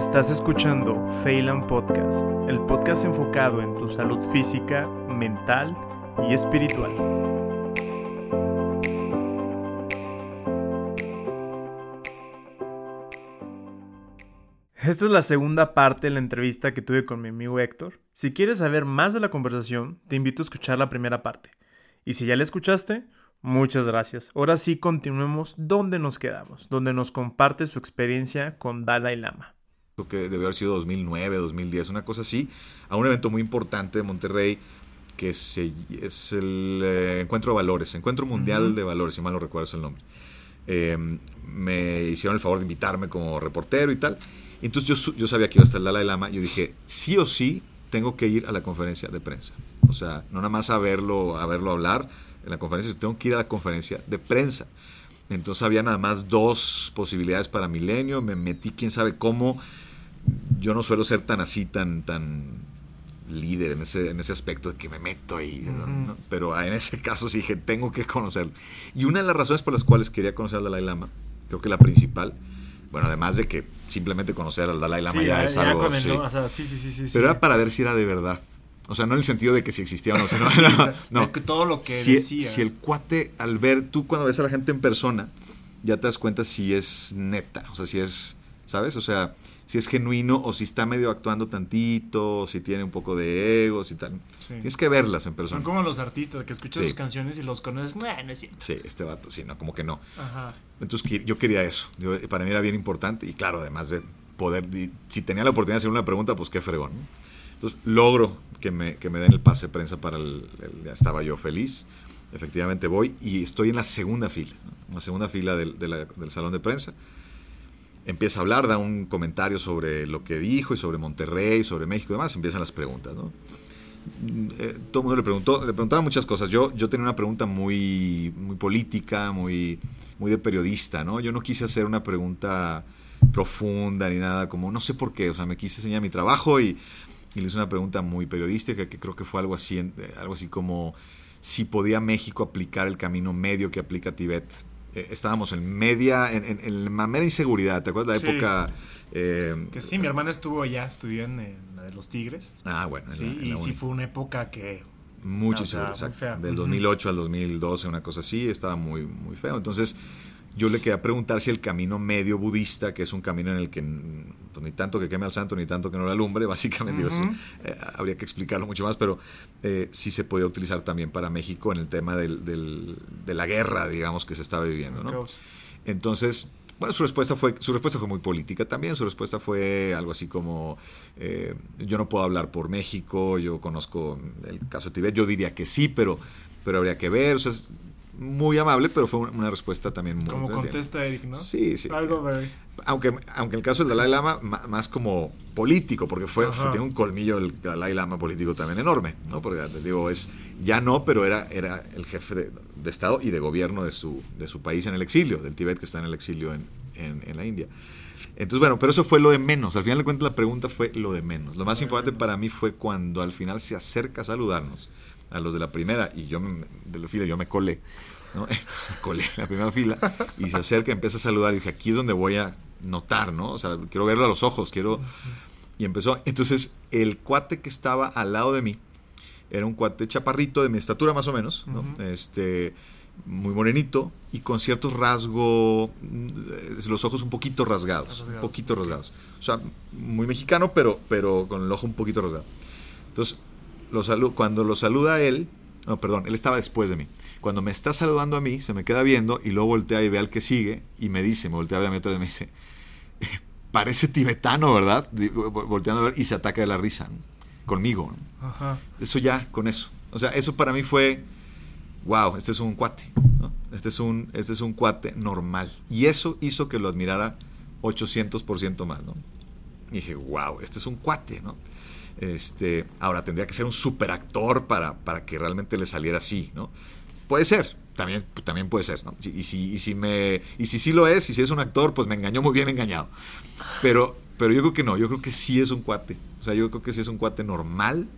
Estás escuchando Phelan Podcast, el podcast enfocado en tu salud física, mental y espiritual. Esta es la segunda parte de la entrevista que tuve con mi amigo Héctor. Si quieres saber más de la conversación, te invito a escuchar la primera parte. Y si ya la escuchaste, muchas gracias. Ahora sí continuemos donde nos quedamos, donde nos comparte su experiencia con Dalai Lama que debe haber sido 2009, 2010, una cosa así, a un evento muy importante de Monterrey que es el eh, Encuentro de Valores, Encuentro Mundial de Valores, si mal no recuerdo es el nombre. Em, me hicieron el favor de invitarme como reportero y tal. Entonces yo, yo sabía que iba a estar el Dalai Lama. Yo dije, sí o sí, tengo que ir a la conferencia de prensa. O sea, no nada más a verlo, a verlo hablar en la conferencia, tengo que ir a la conferencia de prensa. Entonces había nada más dos posibilidades para Milenio. Me metí, quién sabe cómo yo no suelo ser tan así, tan, tan líder en ese, en ese aspecto de que me meto ahí, pero en ese caso sí dije, tengo que conocerlo. Y una de las razones por las cuales quería conocer al Dalai Lama, creo que la principal, bueno, además de que simplemente conocer al Dalai Lama ya, es algo... sí, sí, sí, pero era para ver si era de verdad. O sea, no en el sentido de que si existía o no, sino no, que todo lo que si, decía. Si el cuate, al ver, tú cuando ves a la gente en persona, ya te das cuenta si es neta, o sea, si es, ¿sabes? O sea, si es genuino o si está medio actuando tantito, o si tiene un poco de ego, si tal. Tienes que verlas en persona. Son como los artistas que escuchas sus canciones y los conoces. No, no es cierto. Sí, este vato, sí, no, como que no. Ajá. Entonces yo quería eso. para mí era bien importante y claro, además de poder, si tenía la oportunidad de hacer una pregunta, pues qué fregón. Entonces logro que me, que me den el pase de prensa para el, ya estaba yo feliz. Efectivamente voy y estoy en la segunda fila, en la segunda fila del, del salón de prensa empieza a hablar, da un comentario sobre lo que dijo y sobre Monterrey, sobre México y demás, empiezan las preguntas, ¿no? Eh, todo el mundo le preguntó, le preguntaban muchas cosas. Yo, yo tenía una pregunta muy, muy política, muy, muy de periodista, ¿no? Yo no quise hacer una pregunta profunda ni nada, como no sé por qué, o sea, me quise enseñar mi trabajo y, y le hice una pregunta muy periodística que creo que fue algo así, eh, algo así como si podía México aplicar el camino medio que aplica Tibet eh, estábamos en media, en, en, la mera inseguridad, ¿te acuerdas? La época... Eh, que sí, mi hermana estuvo allá, estudió en, la de los Tigres. Ah, bueno. Sí, y sí fue una época que... Mucha inseguridad, exacto. Del 2008 al 2012, una cosa así, estaba muy, muy feo. Entonces, yo le quería preguntar si el camino medio budista, que es un camino en el que pues, ni tanto que queme al santo, ni tanto que no lo alumbre, básicamente, eh, habría que explicarlo mucho más, pero eh, sí se podía utilizar también para México en el tema del, de la guerra, digamos, que se estaba viviendo. ¿no? Entonces, bueno, su respuesta fue, su respuesta fue muy política también. Su respuesta fue algo así como: eh, Yo no puedo hablar por México, yo conozco el caso de Tibet. Yo diría que sí, pero, pero habría que ver. O sea, muy amable, pero fue una respuesta también muy... Como contesta Eric, ¿no? Sí, sí. Algo Aunque, aunque el caso del Dalai Lama, más como político, porque fue, tiene un colmillo el Dalai Lama político también enorme, ¿no? Porque digo, es, ya no, pero era, era el jefe de, Estado y de gobierno de su, de su país en el exilio, del Tíbet que está en el exilio en, en, la India. Entonces, bueno, pero eso fue lo de menos. Al final de cuentas, la pregunta fue lo de menos. Lo más importante para mí fue cuando al final se acerca a saludarnos a los de la primera y yo de la fila yo me colé, ¿no? Entonces me colé en la primera fila y se acerca, empieza a saludar y dije, aquí es donde voy a notar, ¿no? O sea, quiero verlo a los ojos, quiero... Y empezó, entonces el cuate que estaba al lado de mí era un cuate chaparrito de mi estatura más o menos, ¿no? Este muy morenito y con ciertos rasgos, mm, los ojos un poquito rasgados, un poquito rasgados. O sea, muy mexicano, pero, pero con el ojo un poquito rasgado. Entonces, lo cuando lo saluda él, no, perdón, él estaba después de mí. Cuando me está saludando a mí, se me queda viendo y luego voltea y ve al que sigue y me dice, me voltea a ver a mí otra vez y me dice, parece tibetano, ¿verdad? Volteando a ver y se ataca de la risa conmigo. Eso ya, con eso. O sea, eso para mí fue, wow, este es un cuate, Este es un, este es un cuate normal. Y eso hizo que lo admirara 800% más, ¿no? Y dije, wow, este es un cuate, ¿no? Este, ahora tendría que ser un superactor para, para que realmente le saliera así, ¿no? Puede ser, también, también puede ser, ¿no? Y si, me, y si sí lo es, y si es un actor, pues me engañó muy bien engañado. Pero, pero yo creo que no, yo creo que sí es un cuate. O sea, yo creo que sí es un cuate normal,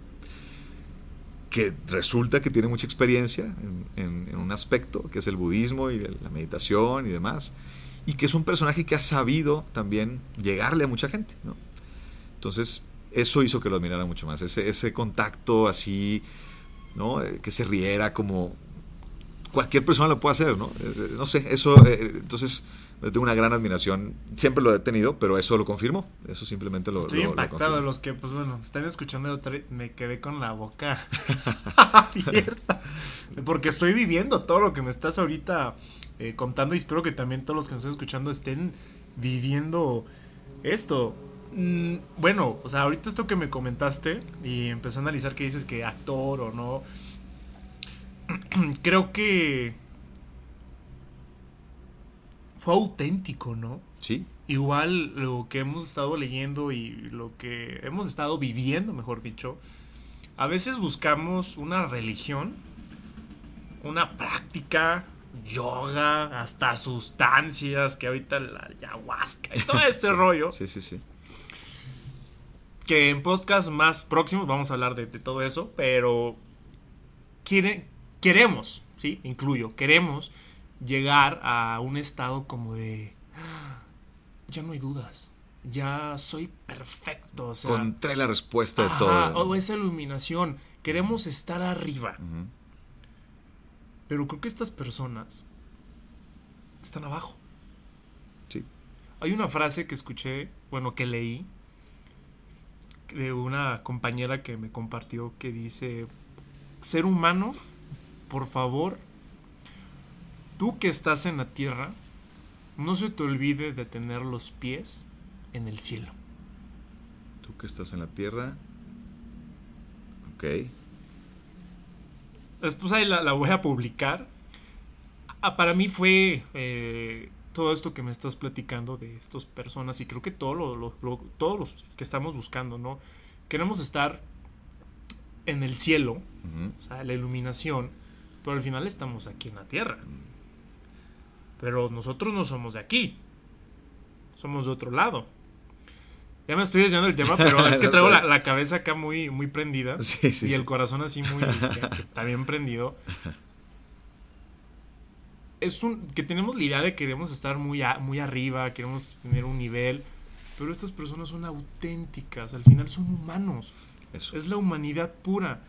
que resulta que tiene mucha experiencia en, en, un aspecto, que es el budismo y la meditación y demás, y que es un personaje que ha sabido también llegarle a mucha gente, ¿no? Entonces, eso hizo que lo admirara mucho más. Ese, ese contacto así, ¿no? Eh, que se riera como cualquier persona lo puede hacer, ¿no? Eh, no sé, eso, eh, entonces tengo una gran admiración. Siempre lo he tenido, pero eso lo confirmo. Eso simplemente lo Estoy lo- lo impactado. confirmo. los que, pues bueno, están escuchando me quedé con la boca abierta. Porque estoy viviendo todo lo que me estás ahorita eh, contando y espero que también todos los que nos están escuchando estén viviendo esto. Mm, bueno, o sea, ahorita esto que me comentaste y empecé a analizar que dices que actor o no. Creo que fue auténtico, ¿no? Sí, Igual lo que hemos estado leyendo y lo que hemos estado viviendo, mejor dicho, a veces buscamos una religión, una práctica, yoga, hasta sustancias, que ahorita la ayahuasca y todo este rollo, sí, sí, sí. que en podcast más próximos vamos a hablar de, de todo eso, pero quiere- queremos, sí, incluyo, queremos llegar a un estado como de "Ah, ya no hay dudas, ya soy perfecto, o sea, Encontré la respuesta de todo. o esa iluminación, queremos estar arriba, pero creo que estas personas están abajo. Sí. Hay una frase que escuché, bueno, que leí de una compañera que me compartió que dice, ser humano, por favor, tú que estás en la tierra, no se te olvide de tener los pies en el cielo. Tú que estás en la tierra. Ok. Después ahí la, la voy a publicar. Ah, para mí fue eh, todo esto que me estás platicando de estas personas y creo que todo lo- lo- lo- todos los que estamos buscando, ¿no? Queremos estar en el cielo, o sea, la iluminación, pero al final estamos aquí en la tierra. Pero nosotros no somos de aquí, somos de otro lado. Ya me estoy desviando del tema, pero es que traigo la, la cabeza acá muy, muy prendida Sí, sí, y el corazón así muy bien prendido. Es un que tenemos la idea de que queremos estar muy, a- muy arriba, queremos tener un nivel, pero estas personas son auténticas, al final son humanos, Eso. es la humanidad pura.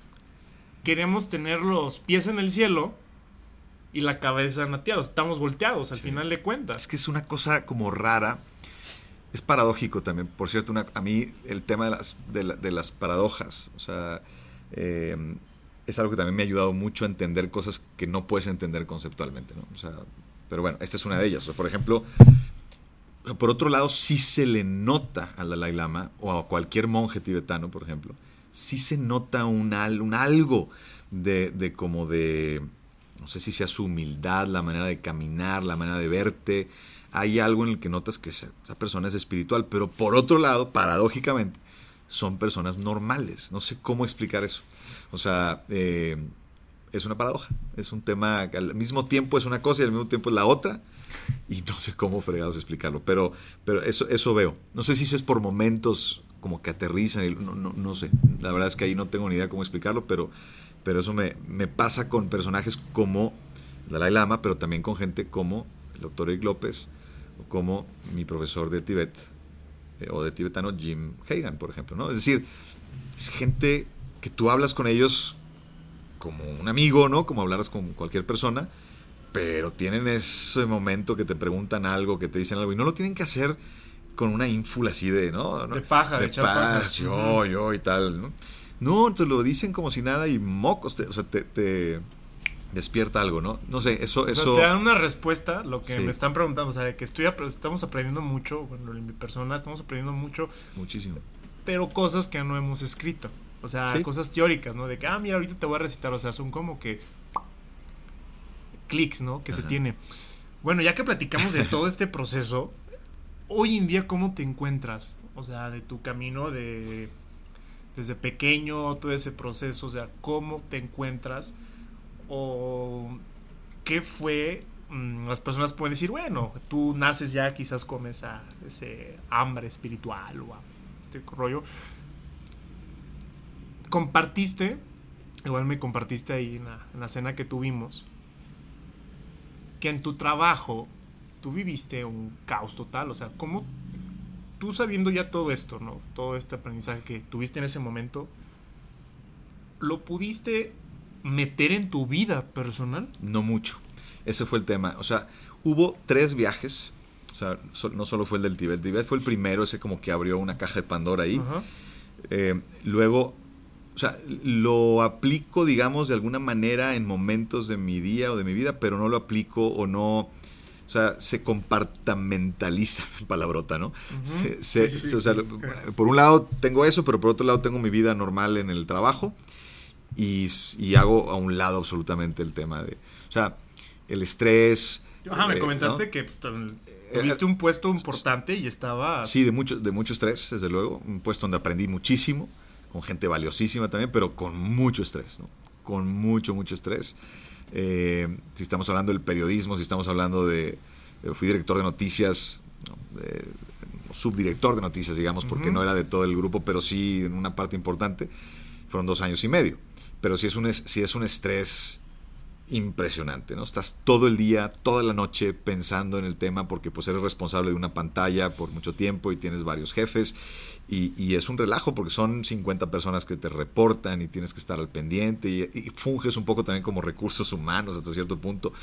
Queremos tener los pies en el cielo y la cabeza en la tierra, o sea, estamos volteados al Sí. final de cuentas. Es que es una cosa como rara. Es paradójico también. Por cierto, una- a mí el tema de las, de la- de las paradojas, o sea, eh, es algo que también me ha ayudado mucho a entender cosas que no puedes entender conceptualmente, ¿no? O sea, pero bueno, esta es una de ellas. O sea, por ejemplo, por otro lado, sí se le nota al Dalai Lama o a cualquier monje tibetano, por ejemplo, sí se nota un, un algo de, de como de, no sé si sea su humildad, la manera de caminar, la manera de verte. Hay algo en el que notas que esa, persona es espiritual, pero por otro lado, paradójicamente, son personas normales. No sé cómo explicar eso. O sea, eh, es una paradoja. Es un tema que al mismo tiempo es una cosa y al mismo tiempo es la otra. Y no sé cómo fregados explicarlo. Pero, pero eso, eso veo. No sé si es por momentos como que aterrizan. y No, no, no sé. La verdad es que ahí no tengo ni idea cómo explicarlo, pero, pero eso me, me pasa con personajes como Dalai Lama, pero también con gente como el doctor Eric López o como mi profesor de Tibet eh, o de tibetano Jim Hagan, por ejemplo. ¿no? Es decir, es gente que tú hablas con ellos como un amigo, ¿no? Como hablaras con cualquier persona, pero tienen ese momento que te preguntan algo, que te dicen algo, y no lo tienen que hacer con una ínfula así de, ¿no? De paja, de de echar paja, yo, yo y tal, ¿no? No, te lo dicen como si nada y mocos, te- o sea, te, te despierta algo, ¿no? No sé, eso, O sea, eso... te dan una respuesta, lo que Sí. me están preguntando, o sea, de que estoy estamos aprendiendo mucho, bueno, en mi persona estamos aprendiendo mucho, Muchísimo. pero cosas que no hemos escrito. O sea, Sí. cosas teóricas, ¿no? De que, ah, mira, ahorita te voy a recitar, o sea, son como que clics, ¿no? Que se tiene. Bueno, ya que platicamos de todo este proceso, hoy en día, ¿cómo te encuentras? O sea, de tu camino de desde pequeño, todo ese proceso, o sea, ¿cómo te encuentras? O qué fue Mm, las personas pueden decir, bueno, tú naces ya quizás con esa ese hambre espiritual o este rollo. Compartiste, igual me compartiste ahí en la cena que tuvimos, que en tu trabajo tú viviste un caos total, o sea, ¿cómo tú sabiendo ya todo esto, ¿no? Todo este aprendizaje que tuviste en ese momento, ¿lo pudiste meter en tu vida personal? No mucho. Ese fue el tema. O sea, hubo tres viajes. O sea, no solo fue el del Tibet. El Tibet fue el primero, ese como que abrió una caja de Pandora ahí. Eh, luego, o sea, lo aplico, digamos, de alguna manera en momentos de mi día o de mi vida, pero no lo aplico o no o sea, se compartamentaliza, palabrota, ¿no? por un lado tengo eso, pero por otro lado tengo mi vida normal en el trabajo y, hago a un lado absolutamente el tema de, o sea, el estrés. Ajá, me eh, comentaste que pues, eh, tuviste un puesto importante y estaba... Sí, de mucho, de mucho estrés, desde luego, un puesto donde aprendí muchísimo, con gente valiosísima también, pero con mucho estrés, ¿no? Con mucho, mucho estrés. Eh, si estamos hablando del periodismo, si estamos hablando de... Eh, fui director de noticias, subdirector de noticias, digamos, porque no era de todo el grupo, pero sí en una parte importante. Fueron dos años y medio. Pero sí es un, sí es un estrés impresionante, ¿no? Estás todo el día, toda la noche pensando en el tema porque pues eres responsable de una pantalla por mucho tiempo y tienes varios jefes y, es un relajo porque son 50 personas que te reportan y tienes que estar al pendiente y, funges un poco también como recursos humanos hasta cierto punto.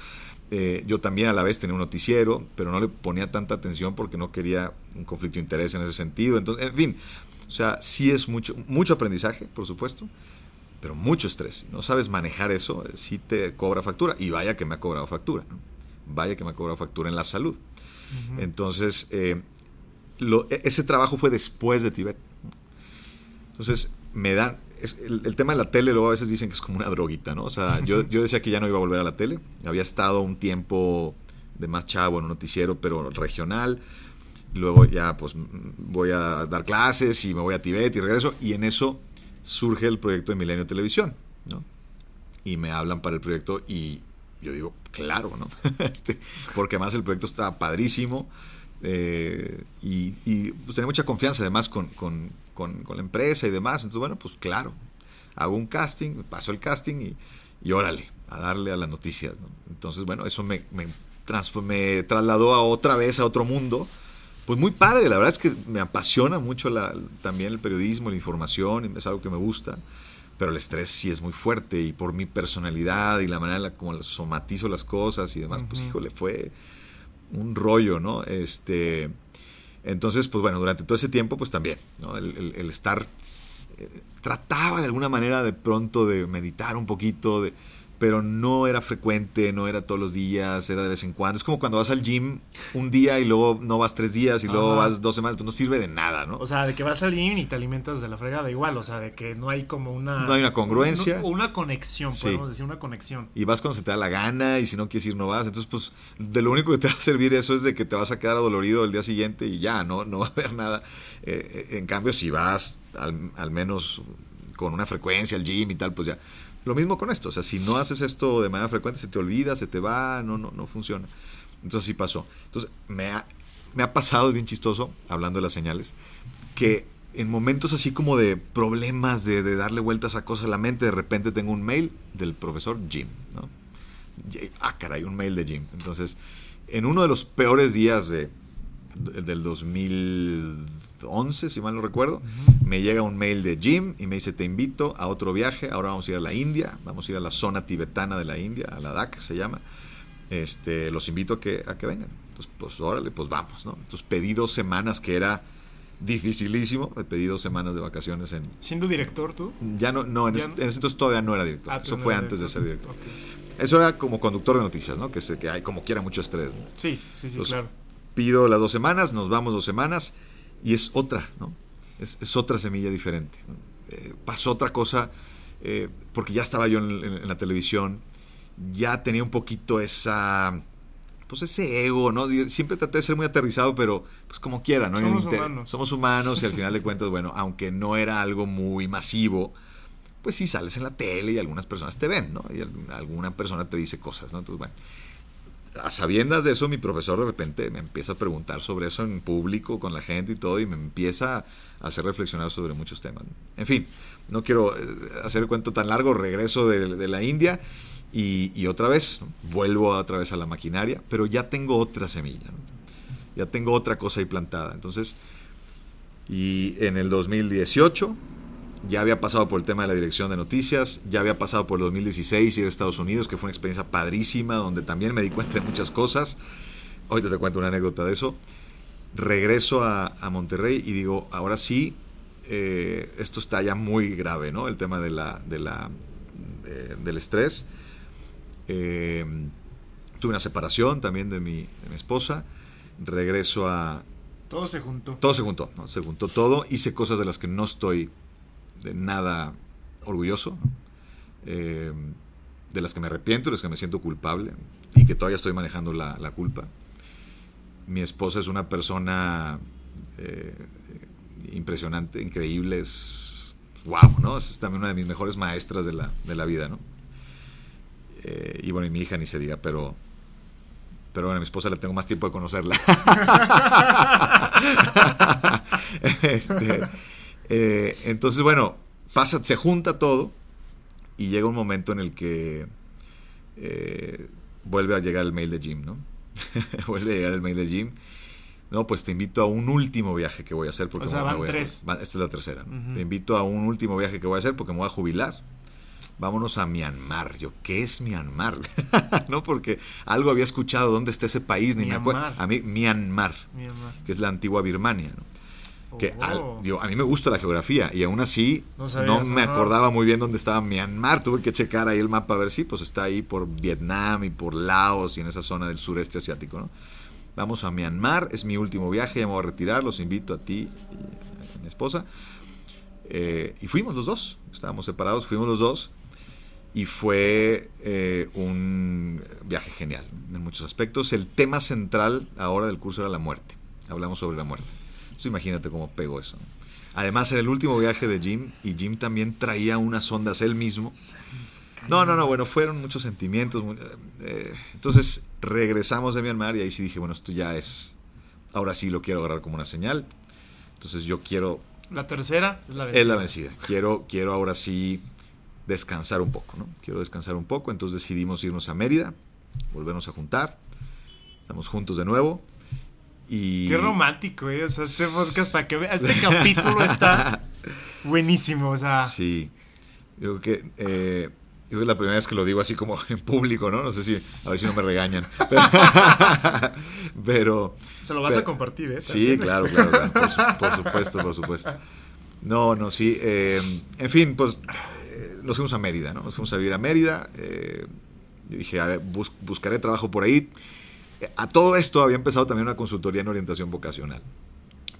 Eh, yo también a la vez tenía un noticiero, pero no le ponía tanta atención porque no quería un conflicto de interés en ese sentido. Entonces, en fin, o sea, sí es mucho, mucho aprendizaje, por supuesto, pero mucho estrés. no sabes manejar eso, eh, sí te cobra factura. Y vaya que me ha cobrado factura. Vaya que me ha cobrado factura en la salud. Entonces, eh, e, ese trabajo fue después de Tibet. Entonces, me dan... el, tema de la tele luego a veces dicen que es como una droguita, ¿no? O sea, yo, yo decía que ya no iba a volver a la tele. Había estado un tiempo de más chavo en un noticiero, pero regional. Luego ya pues voy a dar clases y me voy a Tibet y regreso. Y en eso surge el proyecto de Milenio Televisión, ¿no? Y me hablan para el proyecto y yo digo, claro, ¿no? este, porque además el proyecto está padrísimo eh, y, pues tenía mucha confianza además con, con, con, la empresa y demás. Entonces, bueno, pues claro, hago un casting, paso el casting y, y órale, a darle a las noticias, ¿no? Entonces, bueno, eso me, me, me trasladó a otra vez a otro mundo pues muy padre, la verdad es que me apasiona mucho la, también el periodismo, la información, es algo que me gusta, pero el estrés sí es muy fuerte y por mi personalidad y la manera en la como somatizo las cosas y demás, pues híjole, fue un rollo, ¿no? Este, entonces, pues bueno, durante todo ese tiempo, pues también, ¿no? el, estar, eh, trataba de alguna manera de pronto de meditar un poquito, de pero no era frecuente, no era todos los días, era de vez en cuando. Es como cuando vas al gym un día y luego no vas tres días y luego vas dos semanas, pues no sirve de nada, ¿no? O sea, de que vas al gym y te alimentas de la fregada igual, o sea, de que no hay como una... No hay una congruencia. O una conexión, podemos decir, una conexión. Y vas cuando se te da la gana y si no quieres ir no vas. Entonces, pues, de lo único que te va a servir eso es de que te vas a quedar adolorido el día siguiente y ya, no, no va a haber nada. Eh, eh, en cambio, si vas al, al menos con una frecuencia al gym y tal, pues ya lo mismo con esto, o sea, si no haces esto de manera frecuente, se te olvida, se te va, no, no, no funciona. Entonces sí pasó. Entonces me ha, me ha pasado, es bien chistoso, hablando de las señales, que en momentos así como de problemas, de, darle vueltas a cosas a la mente, de repente tengo un mail del profesor Jim, ¿no? Ah, caray, un mail de Jim. Entonces, en uno de los peores días de, del 2000 11, si mal no recuerdo, me llega un mail de Jim y me dice, te invito a otro viaje, ahora vamos a ir a la India, vamos a ir a la zona tibetana de la India, a la DAC se llama, este, los invito a que, a que vengan. Entonces, pues órale, pues vamos, ¿no? Entonces pedí dos semanas, que era dificilísimo, pedí dos semanas de vacaciones en... ¿Siendo director tú? Ya no, no, en, ese, entonces todavía no era director, ah, eso fue antes de ser director. Eso era como conductor de noticias, ¿no? Que, sé que hay como quiera mucho estrés. ¿no? Sí, sí, sí, claro. Pido las dos semanas, nos vamos dos semanas y es otra, ¿no? Es, otra semilla diferente. Eh, pasó otra cosa, eh, porque ya estaba yo en, la televisión, ya tenía un poquito esa, pues ese ego, ¿no? Siempre traté de ser muy aterrizado, pero pues como quiera, ¿no? Somos humanos. Somos humanos y al final de cuentas, bueno, aunque no era algo muy masivo, pues sí sales en la tele y algunas personas te ven, ¿no? Y alguna persona te dice cosas, ¿no? Entonces, bueno, a sabiendas de eso, mi profesor de repente me empieza a preguntar sobre eso en público, con la gente y todo, y me empieza a hacer reflexionar sobre muchos temas. En fin, no quiero eh, hacer el cuento tan largo, regreso de, la India y, otra vez vuelvo otra vez a la maquinaria, pero ya tengo otra semilla, ya tengo otra cosa ahí plantada. Entonces, Y en el 2018 ya había pasado por el tema de la dirección de noticias, ya había pasado por el 2016 ir a Estados Unidos, que fue una experiencia padrísima, donde también me di cuenta de muchas cosas. Hoy te cuento una anécdota de eso. Regreso a, Monterrey y digo, ahora sí, eh, esto está ya muy grave, ¿no? El tema de la, de la, del estrés. Eh, tuve una separación también de mi, de mi esposa. Regreso a... Todo se juntó. Todo se juntó, ¿no? se juntó todo. Hice cosas de las que no estoy de nada orgulloso, eh, de las que me arrepiento, de las que me siento culpable y que todavía estoy manejando la, culpa. Mi esposa es una persona eh, impresionante, increíble, es wow, ¿no? Es también una de mis mejores maestras de la, de la vida, ¿no? Eh, y bueno, y mi hija ni se diga, pero pero bueno, a mi esposa le tengo más tiempo de conocerla. este, eh, entonces, bueno, pasa, se junta todo y llega un momento en el que eh, vuelve a llegar el mail de Jim, ¿no? vuelve a llegar el mail de Jim. No, pues te invito a un último viaje que voy a hacer. Porque o sea, van tres. esta es la tercera. Te invito a un último viaje que voy a hacer porque me voy a jubilar. Vámonos a Myanmar. Yo, ¿qué es Myanmar? no, porque algo había escuchado. ¿Dónde está ese país? Ni me acuerdo. A mí, Myanmar, Myanmar, que es la antigua Birmania. ¿no? Que oh. a mí me gusta la geografía y aún así no, me acordaba muy bien dónde estaba Myanmar. Tuve que checar ahí el mapa a ver si pues está ahí por Vietnam y por Laos y en esa zona del sureste asiático. ¿no? Vamos a Myanmar, es mi último viaje, ya me voy a retirar, los invito a ti y a mi esposa. Eh, y fuimos los dos, estábamos separados, fuimos los dos. Y fue eh, un viaje genial en muchos aspectos. El tema central ahora del curso era la muerte. Hablamos sobre la muerte imagínate cómo pegó eso. Además, era el último viaje de Jim y Jim también traía unas ondas él mismo. No, no, no, bueno, fueron muchos sentimientos. Eh, entonces regresamos de Myanmar y ahí sí dije, bueno, esto ya es, ahora sí lo quiero agarrar como una señal. Entonces yo quiero... La tercera es la vencida. Es la vencida. Quiero, quiero ahora sí descansar un poco, ¿no? Quiero descansar un poco, entonces decidimos irnos a Mérida, volvernos a juntar. Estamos juntos de nuevo. Qué romántico, ¿eh? O sea, este podcast para que veas. Este capítulo está buenísimo, o sea. Sí. Yo creo que. Eh, yo creo que es la primera vez que lo digo así como en público, ¿no? No sé si. A ver si no me regañan. Pero. Se lo vas a compartir, ¿eh? Sí, claro, claro, Por, supuesto, por supuesto. No, no, sí. Eh, en fin, pues. Eh, nos fuimos a Mérida, ¿no? Nos fuimos a vivir a Mérida. Eh, yo dije, a ver, buscaré trabajo por ahí a todo esto había empezado también una consultoría en orientación vocacional.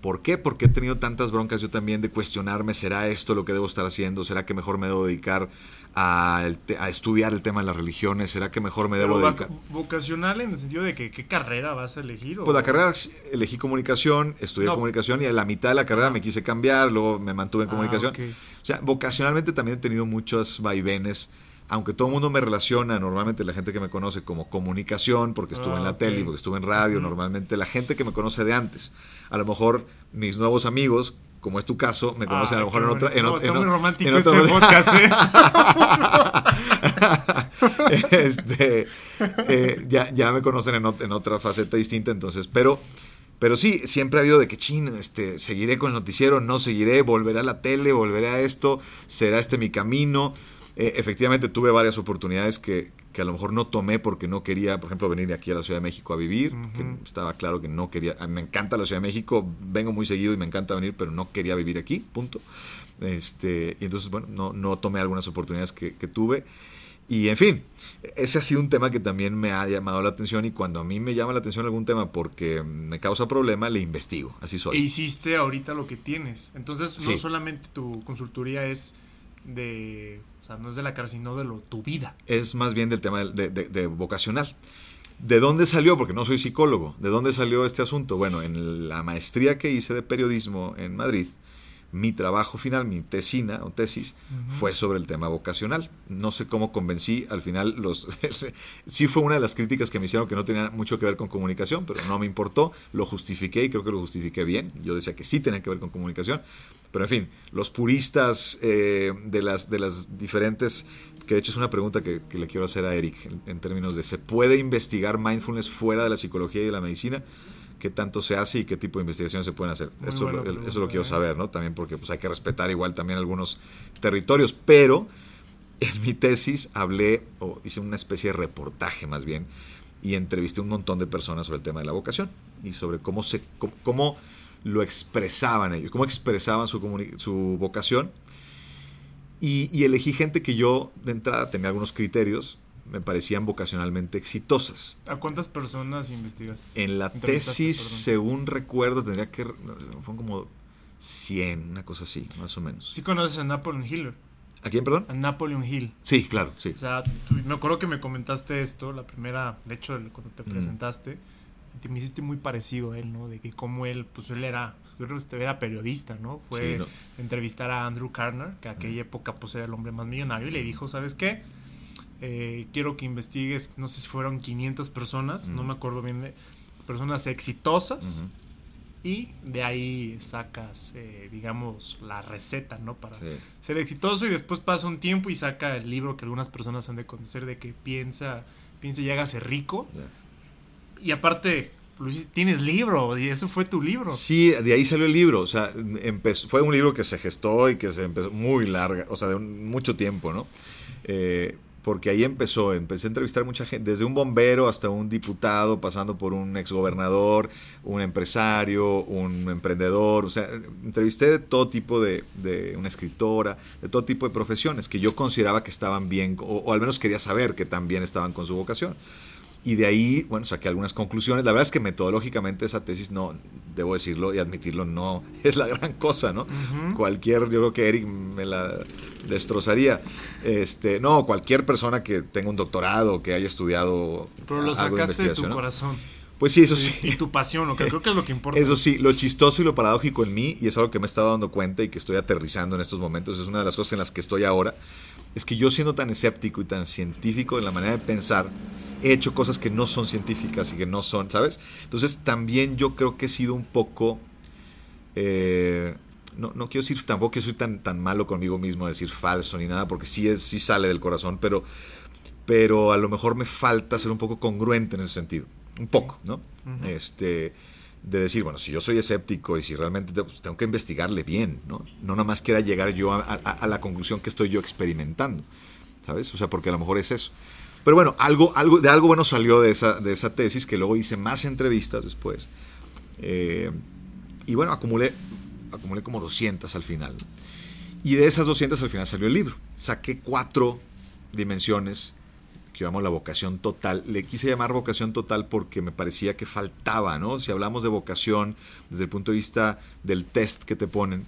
¿Por qué? Porque he tenido tantas broncas yo también de cuestionarme, ¿será esto lo que debo estar haciendo? ¿Será que mejor me debo dedicar a, estudiar el tema de las religiones? ¿Será que mejor me debo dedicar? ¿Vocacional en el sentido de que qué carrera vas a elegir? Pues la carrera elegí comunicación, estudié comunicación y a la mitad de la carrera me quise cambiar, luego me mantuve en ah, comunicación. O sea, vocacionalmente también he tenido muchos vaivenes aunque todo el mundo me relaciona, normalmente la gente que me conoce como comunicación, porque estuve en la ah, tele, porque estuve en radio, normalmente la gente que me conoce de antes. A lo mejor mis nuevos amigos, como es tu caso, me conocen a lo mejor en otra. En, no, está muy romántico este podcast, ¿eh? este, eh, ya, ya me conocen en, en, otra faceta distinta, entonces, pero. Pero sí, siempre ha habido de que, chin, este, seguiré con el noticiero, no seguiré, volveré a la tele, volveré a esto, será este mi camino. Eh, efectivamente tuve varias oportunidades que, a lo mejor no tomé porque no quería, por ejemplo, venir aquí a la Ciudad de México a vivir, que estaba claro que no quería, me encanta la Ciudad de México, vengo muy seguido y me encanta venir, pero no quería vivir aquí, punto. Este, y entonces, bueno, no, no tomé algunas oportunidades que, tuve. Y en fin, ese ha sido un tema que también me ha llamado la atención y cuando a mí me llama la atención algún tema porque me causa problema, le investigo, así soy. E hiciste ahorita lo que tienes. Entonces, no solamente tu consultoría es de no es de la cara, sino de lo, tu vida. Es más bien del tema de, vocacional. ¿De dónde salió? Porque no soy psicólogo. ¿De dónde salió este asunto? Bueno, en la maestría que hice de periodismo en Madrid, mi trabajo final, mi tesina o tesis, fue sobre el tema vocacional. No sé cómo convencí, al final los sí fue una de las críticas que me hicieron que no tenía mucho que ver con comunicación, pero no me importó, lo justifiqué y creo que lo justifiqué bien. Yo decía que sí tenía que ver con comunicación, pero en fin, los puristas eh, de, las, de las diferentes, que de hecho es una pregunta que, le quiero hacer a Eric en, términos de, ¿se puede investigar mindfulness fuera de la psicología y de la medicina? qué tanto se hace y qué tipo de investigaciones se pueden hacer. Eso, eso lo quiero ¿eh? saber, ¿no? También porque pues, hay que respetar igual también algunos territorios, pero en mi tesis hablé, o hice una especie de reportaje más bien, y entrevisté un montón de personas sobre el tema de la vocación y sobre cómo, se, cómo, lo expresaban ellos, cómo expresaban su, su vocación. Y, y, elegí gente que yo de entrada tenía algunos criterios, me parecían vocacionalmente exitosas. ¿A cuántas personas investigaste? En la tesis, según recuerdo, tendría que... Fueron como 100, una cosa así, más o menos. ¿Sí conoces a Napoleon Hill? ¿A quién, perdón? A Napoleon Hill. Sí, claro, sí. O sea, me acuerdo que me comentaste esto, la primera, de hecho, cuando te presentaste, te me hiciste muy parecido a él, ¿no? De que como él, pues él era, yo creo que era periodista, ¿no? Fue entrevistar a Andrew Carner, que aquella época pues era el hombre más millonario, y le dijo, ¿sabes qué? Eh, quiero que investigues, no sé si fueron 500 personas, no me acuerdo bien de personas exitosas y de ahí sacas, eh, digamos, la receta, ¿no? Para ser exitoso y después pasa un tiempo y saca el libro que algunas personas han de conocer de que piensa, piensa y hágase rico. Y aparte, tienes libro y ese fue tu libro. Sí, de ahí salió el libro, o sea, empezó, fue un libro que se gestó y que se empezó muy larga, o sea, de mucho tiempo, ¿no? Eh, porque ahí empezó, empecé a entrevistar mucha gente, desde un bombero hasta un diputado, pasando por un exgobernador, un empresario, un emprendedor, o sea, entrevisté de todo tipo de, de una escritora, de todo tipo de profesiones que yo consideraba que estaban bien, o al menos quería saber que también estaban con su vocación. Y de ahí, bueno, saqué algunas conclusiones. La verdad es que metodológicamente esa tesis no, debo decirlo y admitirlo, no es la gran cosa, ¿no? Cualquier, yo creo que Eric me la destrozaría. Este, no, cualquier persona que tenga un doctorado, que haya estudiado Pero lo algo sacaste de, tu corazón. Pues sí, eso sí. Y tu pasión, lo que creo que es lo que importa. Eso sí, lo chistoso y lo paradójico en mí, y es algo que me he estado dando cuenta y que estoy aterrizando en estos momentos, es una de las cosas en las que estoy ahora, es que yo siendo tan escéptico y tan científico en la manera de pensar, he hecho cosas que no son científicas y que no son, ¿sabes? Entonces también yo creo que he sido un poco... Eh, no, no, quiero decir tampoco que soy tan, tan malo conmigo mismo decir falso ni nada, porque sí, es, sí sale del corazón, pero, pero a lo mejor me falta ser un poco congruente en ese sentido. Un poco, ¿no? Este de decir, bueno, si yo soy escéptico y si realmente pues, tengo que investigarle bien, ¿no? No nada más quiera llegar yo a, la conclusión que estoy yo experimentando, ¿sabes? O sea, porque a lo mejor es eso. Pero bueno, algo, algo, de algo bueno salió de esa, de esa tesis, que luego hice más entrevistas después. Eh, y bueno, acumulé, acumulé como 200 al final. Y de esas 200 al final salió el libro. Saqué cuatro dimensiones que llamamos la vocación total. Le quise llamar vocación total porque me parecía que faltaba, ¿no? Si hablamos de vocación desde el punto de vista del test que te ponen,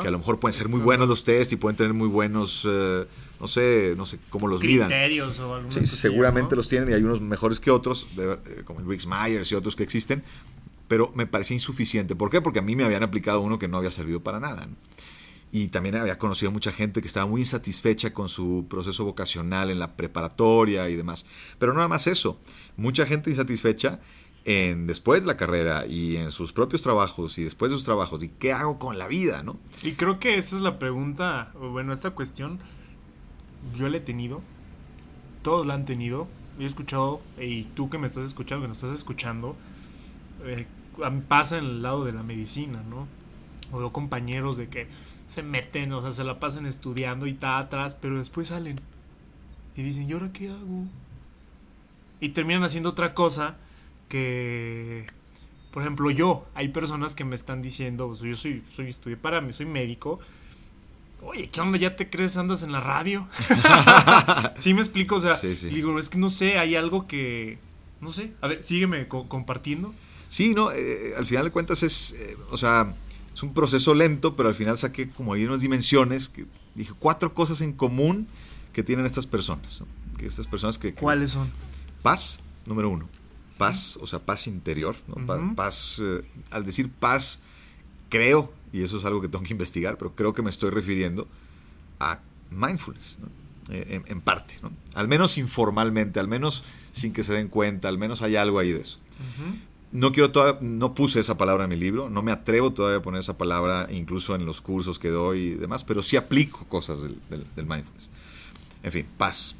que a lo mejor pueden ser muy buenos los test y pueden tener muy buenos, eh, no sé, no sé cómo los midan. Criterios o sí, seguramente los tienen y hay unos mejores que otros, eh, como el Riggs Myers y otros que existen, pero me parecía insuficiente. ¿Por qué? Porque a mí me habían aplicado uno que no había servido para nada. Y también había conocido mucha gente que estaba muy insatisfecha con su proceso vocacional en la preparatoria y demás. Pero no nada más eso, mucha gente insatisfecha en después de la carrera y en sus propios trabajos y después de sus trabajos y qué hago con la vida, ¿no? Y creo que esa es la pregunta, bueno, esta cuestión yo la he tenido, todos la han tenido, he escuchado, y tú que me estás escuchando, que nos estás escuchando, eh, pasa en el lado de la medicina, ¿no? O veo compañeros de que se meten, o sea, se la pasan estudiando y está atrás, pero después salen y dicen, ¿y ahora qué hago? Y terminan haciendo otra cosa que, por ejemplo, yo, hay personas que me están diciendo, yo soy, soy estudié para mí, soy médico. Oye, ¿qué onda? ¿Ya te crees andas en la radio? sí me explico, o sea, digo, es que no sé, hay algo que, no sé, a ver, sígueme compartiendo. Sí, no, eh, al final de cuentas es, eh, o sea, es un proceso lento, pero al final saqué como hay unas dimensiones, que dije cuatro cosas en común que tienen estas personas, que estas personas que, ¿Cuáles son? Paz, número uno. Paz, o sea, paz interior, paz, eh, al decir paz, creo, y eso es algo que tengo que investigar, pero creo que me estoy refiriendo a mindfulness, eh, en, parte, ¿no? al menos informalmente, al menos sin que se den cuenta, al menos hay algo ahí de eso. No quiero no puse esa palabra en mi libro, no me atrevo todavía a poner esa palabra incluso en los cursos que doy y demás, pero sí aplico cosas del, del mindfulness. En fin, paz,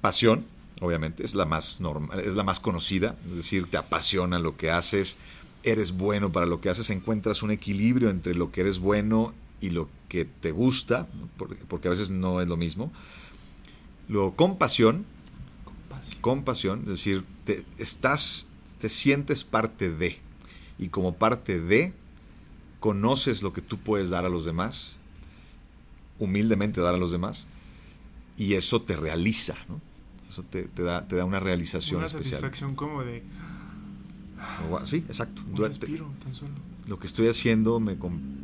pasión, obviamente, es la más normal, es la más conocida, es decir, te apasiona lo que haces, eres bueno para lo que haces, encuentras un equilibrio entre lo que eres bueno y lo que te gusta, porque, porque a veces no es lo mismo. Luego, compasión, Compasión. compasión, es decir, te, estás, te sientes parte de, y como parte de, conoces lo que tú puedes dar a los demás, humildemente dar a los demás, y eso te realiza, ¿no? Eso te, te da, te da una realización Una especial. satisfacción como de Sí, exacto. un respiro tan solo. lo que estoy haciendo me,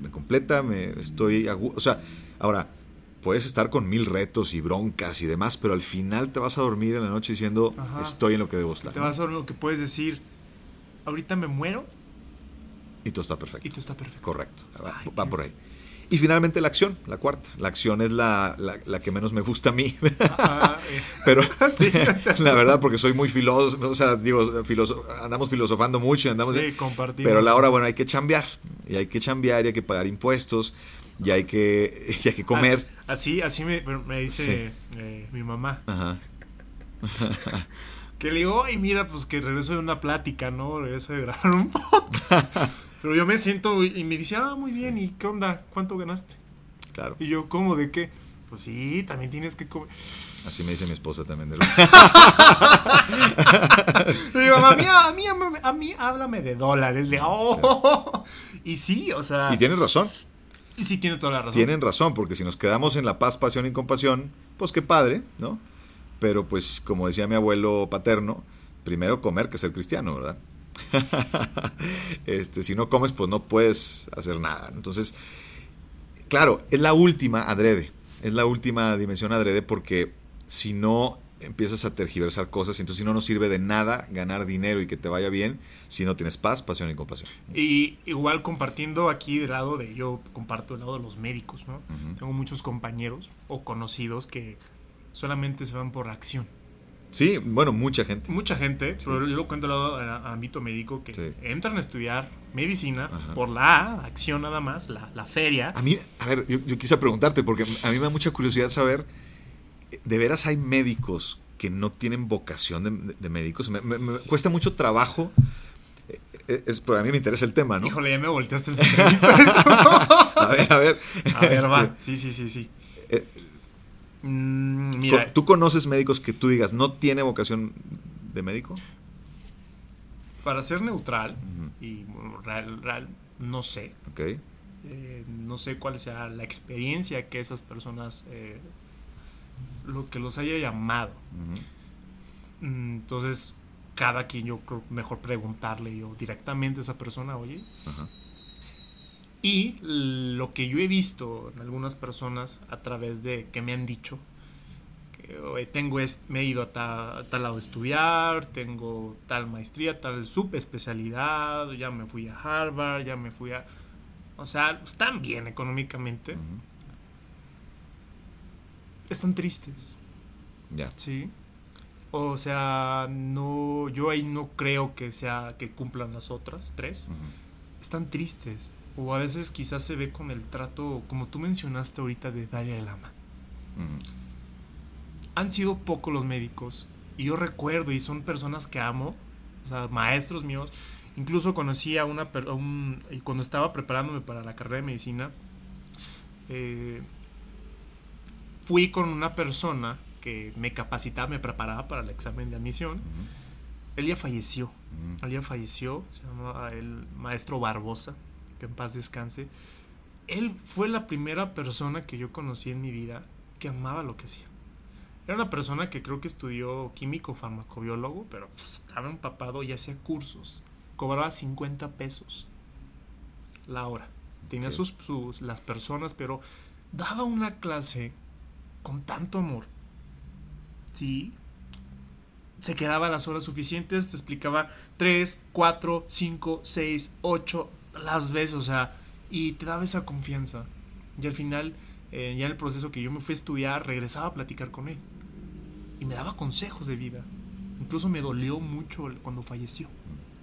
me completa, me estoy... O sea, ahora, puedes estar con mil retos y broncas y demás, pero al final te vas a dormir en la noche diciendo, Ajá. estoy en lo que debo estar. Te vas a ver lo que puedes decir. Ahorita me muero Y todo está perfecto. y tú está perfecto. Correcto, va, Ay, va qué- por ahí. Y finalmente la acción, la cuarta. La acción es la, la- la que menos me gusta a mí. Ah, eh. Pero Sí, o sea, la verdad, porque soy muy filósofo, o sea, digo, filoso- andamos filosofando mucho y andamos... sí, compartimos. Pero a la hora, bueno, hay que chambear. Y hay que chambear y hay que pagar impuestos. Y hay que, y hay que comer. Así, así me, me dice eh, mi mamá. Ajá. Que le digo, ay, mira, pues que regreso de una plática, ¿no? Regreso de grabar un podcast. Pero yo me siento y me dice, ah, muy bien, ¿y qué onda? ¿Cuánto ganaste? Claro. Y yo, ¿cómo? ¿De qué? Pues sí, también tienes que comer. Así me dice mi esposa también. de Y digo, a mí, a mí, a mí, háblame de dólares. "Oh". Y sí, o sea. Y tienen razón. Y sí, tiene toda la razón. Tienen razón, porque si nos quedamos en la paz, pasión y compasión, pues qué padre, ¿no? Pero pues, como decía mi abuelo paterno, primero comer que ser cristiano, ¿verdad? este, si no comes, pues no puedes hacer nada. Entonces, claro, es la última adrede. Es la última dimensión adrede porque si no empiezas a tergiversar cosas, entonces si no nos sirve de nada ganar dinero y que te vaya bien si no tienes paz, pasión y compasión. Y igual compartiendo aquí del lado de, yo comparto del lado de los médicos, ¿no? Tengo muchos compañeros o conocidos que solamente se van por acción. Sí, bueno, mucha gente. Mucha gente, Sí. pero yo lo cuento al lado a, a ámbito médico, que Sí. entran a estudiar medicina Ajá. por la acción nada más, la, la feria. A mí, a ver, yo, yo quise preguntarte porque a mí me da mucha curiosidad saber, ¿de veras hay médicos que no tienen vocación de, de- de médicos? Me, me- me cuesta mucho trabajo. eh, eh, Es, pero a mí me interesa el tema, ¿no? Híjole, ya me volteaste esta entrevista. A ver, a ver. a ver, Este, va. Sí, sí, sí, sí. eh, Mm, mira, ¿Tú conoces médicos que tú digas no tiene vocación de médico? para ser neutral, y real, real, no sé, Ok. eh, no sé cuál sea la experiencia que esas personas, eh, lo que los haya llamado. Mm, Entonces, cada quien yo creo mejor preguntarle yo directamente a esa persona, oye. Y lo que yo he visto en algunas personas a través de que me han dicho, que tengo me he ido a, ta- a tal lado a estudiar, tengo tal maestría, tal subespecialidad, ya me fui a Harvard, ya me fui a... O sea, están bien económicamente, Ujú. Están tristes. Ya. Sí. O sea, no, yo ahí no creo que sea que cumplan las otras tres. Están tristes. O a veces quizás se ve con el trato, como tú mencionaste ahorita, de Daria Lama. Ujú. Han sido pocos los médicos. Y yo recuerdo, y son personas que amo, o sea, maestros míos. Incluso conocí a una a un, y cuando estaba preparándome para la carrera de medicina, eh, fui con una persona que me capacitaba, me preparaba para el examen de admisión. Ujú. Él ya falleció. Ujú. Él ya falleció. Se llama el maestro Barbosa. Que en paz descanse. Él fue la primera persona que yo conocí en mi vida que amaba lo que hacía. Era una persona que creo que estudió químico farmacobiólogo, pero pues, estaba empapado y hacía cursos. Cobraba 50 pesos la hora. Tenía Ok. sus, sus las personas, pero daba una clase con tanto amor. Sí, se quedaba las horas suficientes, te explicaba 3, 4, 5, 6, 8 las veces, o sea, y te daba esa confianza. Y al final, eh, ya en el proceso que yo me fui a estudiar, regresaba a platicar con él. Y me daba consejos de vida. Incluso me dolió mucho cuando falleció.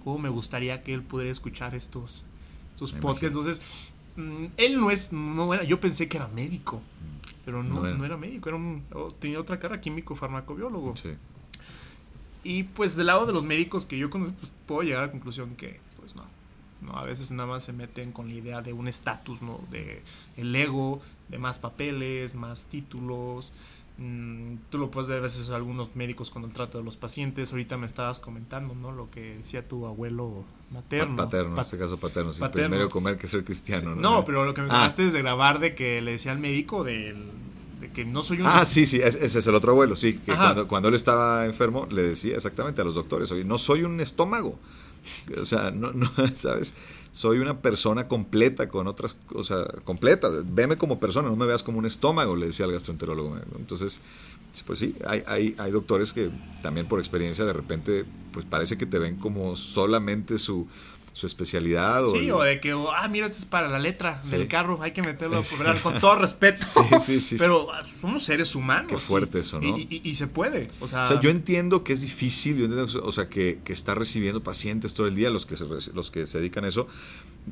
Cómo me gustaría que él pudiera escuchar estos, estos Me podcasts. imagino. Entonces, mm, él no es, no era, yo pensé que era médico, pero no, No no, era. médico, era un, tenía otra cara, químico farmacobiólogo. Sí. Y pues del lado de los médicos que yo conozco, pues puedo llegar a la conclusión que, pues no. ¿no? A veces nada más se meten con la idea de un estatus, ¿no? De el ego, de más papeles, más títulos. Mm, tú lo puedes ver a veces a algunos médicos con el trato de los pacientes. Ahorita me estabas comentando, ¿no? Lo que decía tu abuelo materno. Paterno, en este caso paterno. Sí, primero comer que ser cristiano. ¿no? pero lo que me ah. es de grabar de que le decía al médico de que no soy un... Ah, sí, sí, ese es el otro abuelo, sí. Que cuando, cuando, él estaba enfermo le decía exactamente a los doctores, oye, no soy un estómago. O sea, no, no, ¿sabes? Soy una persona completa con otras cosas, completa. Veme como persona, no me veas como un estómago, le decía al gastroenterólogo. Entonces, pues sí, hay, hay, hay doctores que también por experiencia de repente, pues parece que te ven como solamente su, su especialidad. Sí, o, de que, ah, mira, esto es para la letra del carro, hay que meterlo a cobrar con todo respeto. Sí, sí, sí. Pero ah, somos seres humanos. Qué fuerte eso, ¿no? Y, se puede. O sea, o sea, yo entiendo que es difícil, yo entiendo, o sea, que, que está recibiendo pacientes todo el día, los que se, los que se dedican a eso,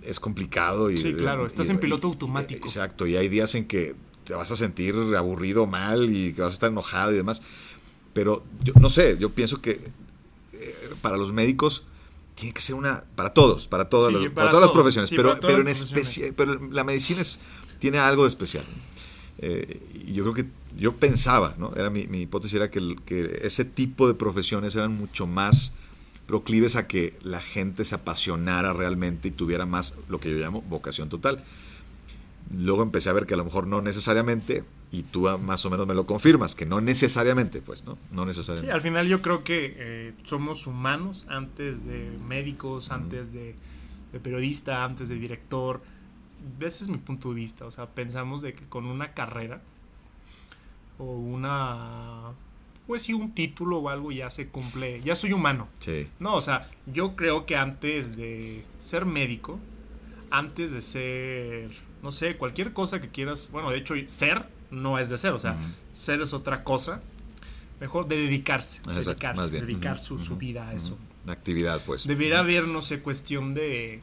es complicado. Y, sí, claro, estás en piloto automático. Exacto, y hay días en que te vas a sentir aburrido, mal y que vas a estar enojado y demás. Pero yo no sé, yo pienso que eh, para los médicos tiene que ser una para todos, para, todas las profesiones, pero, pero en especial, pero la medicina es, tiene algo de especial. Eh, yo creo que yo pensaba, ¿no? Era mi, hipótesis era que, que, ese tipo de profesiones eran mucho más proclives a que la gente se apasionara realmente y tuviera más lo que yo llamo vocación total. Luego empecé a ver que a lo mejor no necesariamente, y tú más o menos me lo confirmas, que no necesariamente, pues, ¿no? No necesariamente. Sí, al final yo creo que eh, somos humanos antes de médicos, antes de, periodista, antes de director. Ese es mi punto de vista, o sea, pensamos de que con una carrera o una pues sí un título o algo ya se cumple, ya soy humano. Sí. No, o sea, yo creo que antes de ser médico, antes de ser, no sé, cualquier cosa que quieras, bueno, de hecho, ser no es de ser, o sea, ser es otra cosa. Mejor de dedicarse, dedicarse dedicar su, vida a eso. La actividad, pues. Debería haber, no sé, cuestión de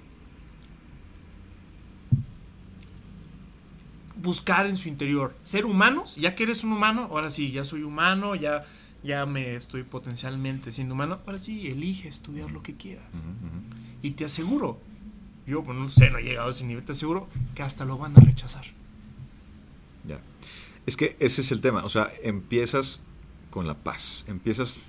buscar en su interior. Ser humanos, ya que eres un humano, ahora sí, ya soy humano, ya, ya me estoy potencialmente siendo humano, ahora sí, elige estudiar lo que quieras. Y te aseguro, yo pues, no sé, no he llegado a ese nivel, te aseguro que hasta lo van a rechazar. Es que ese es el tema. O sea, empiezas con la paz. Empiezas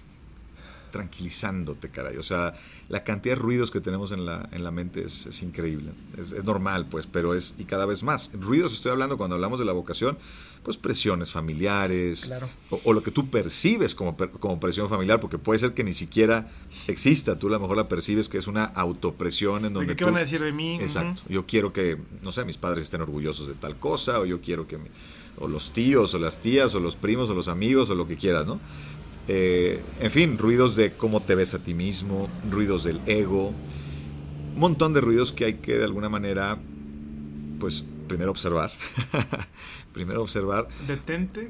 tranquilizándote, caray. O sea, la cantidad de ruidos que tenemos en la, en la mente es, increíble. Es, normal, pues, pero es, y cada vez más. Ruidos estoy hablando cuando hablamos de la vocación, pues presiones familiares, o, lo que tú percibes como, como presión familiar, porque puede ser que ni siquiera exista. Tú a lo mejor la percibes que es una autopresión en donde... ¿Qué van a decir de mí? Exacto. Yo quiero que, no sé, mis padres estén orgullosos de tal cosa, o yo quiero que o los tíos, o las tías, o los primos, o los amigos, o lo que quieras, ¿no? Eh, en fin, ruidos de cómo te ves a ti mismo, ruidos del ego, un montón de ruidos que hay que de alguna manera, pues, primero observar. primero observar. Detente.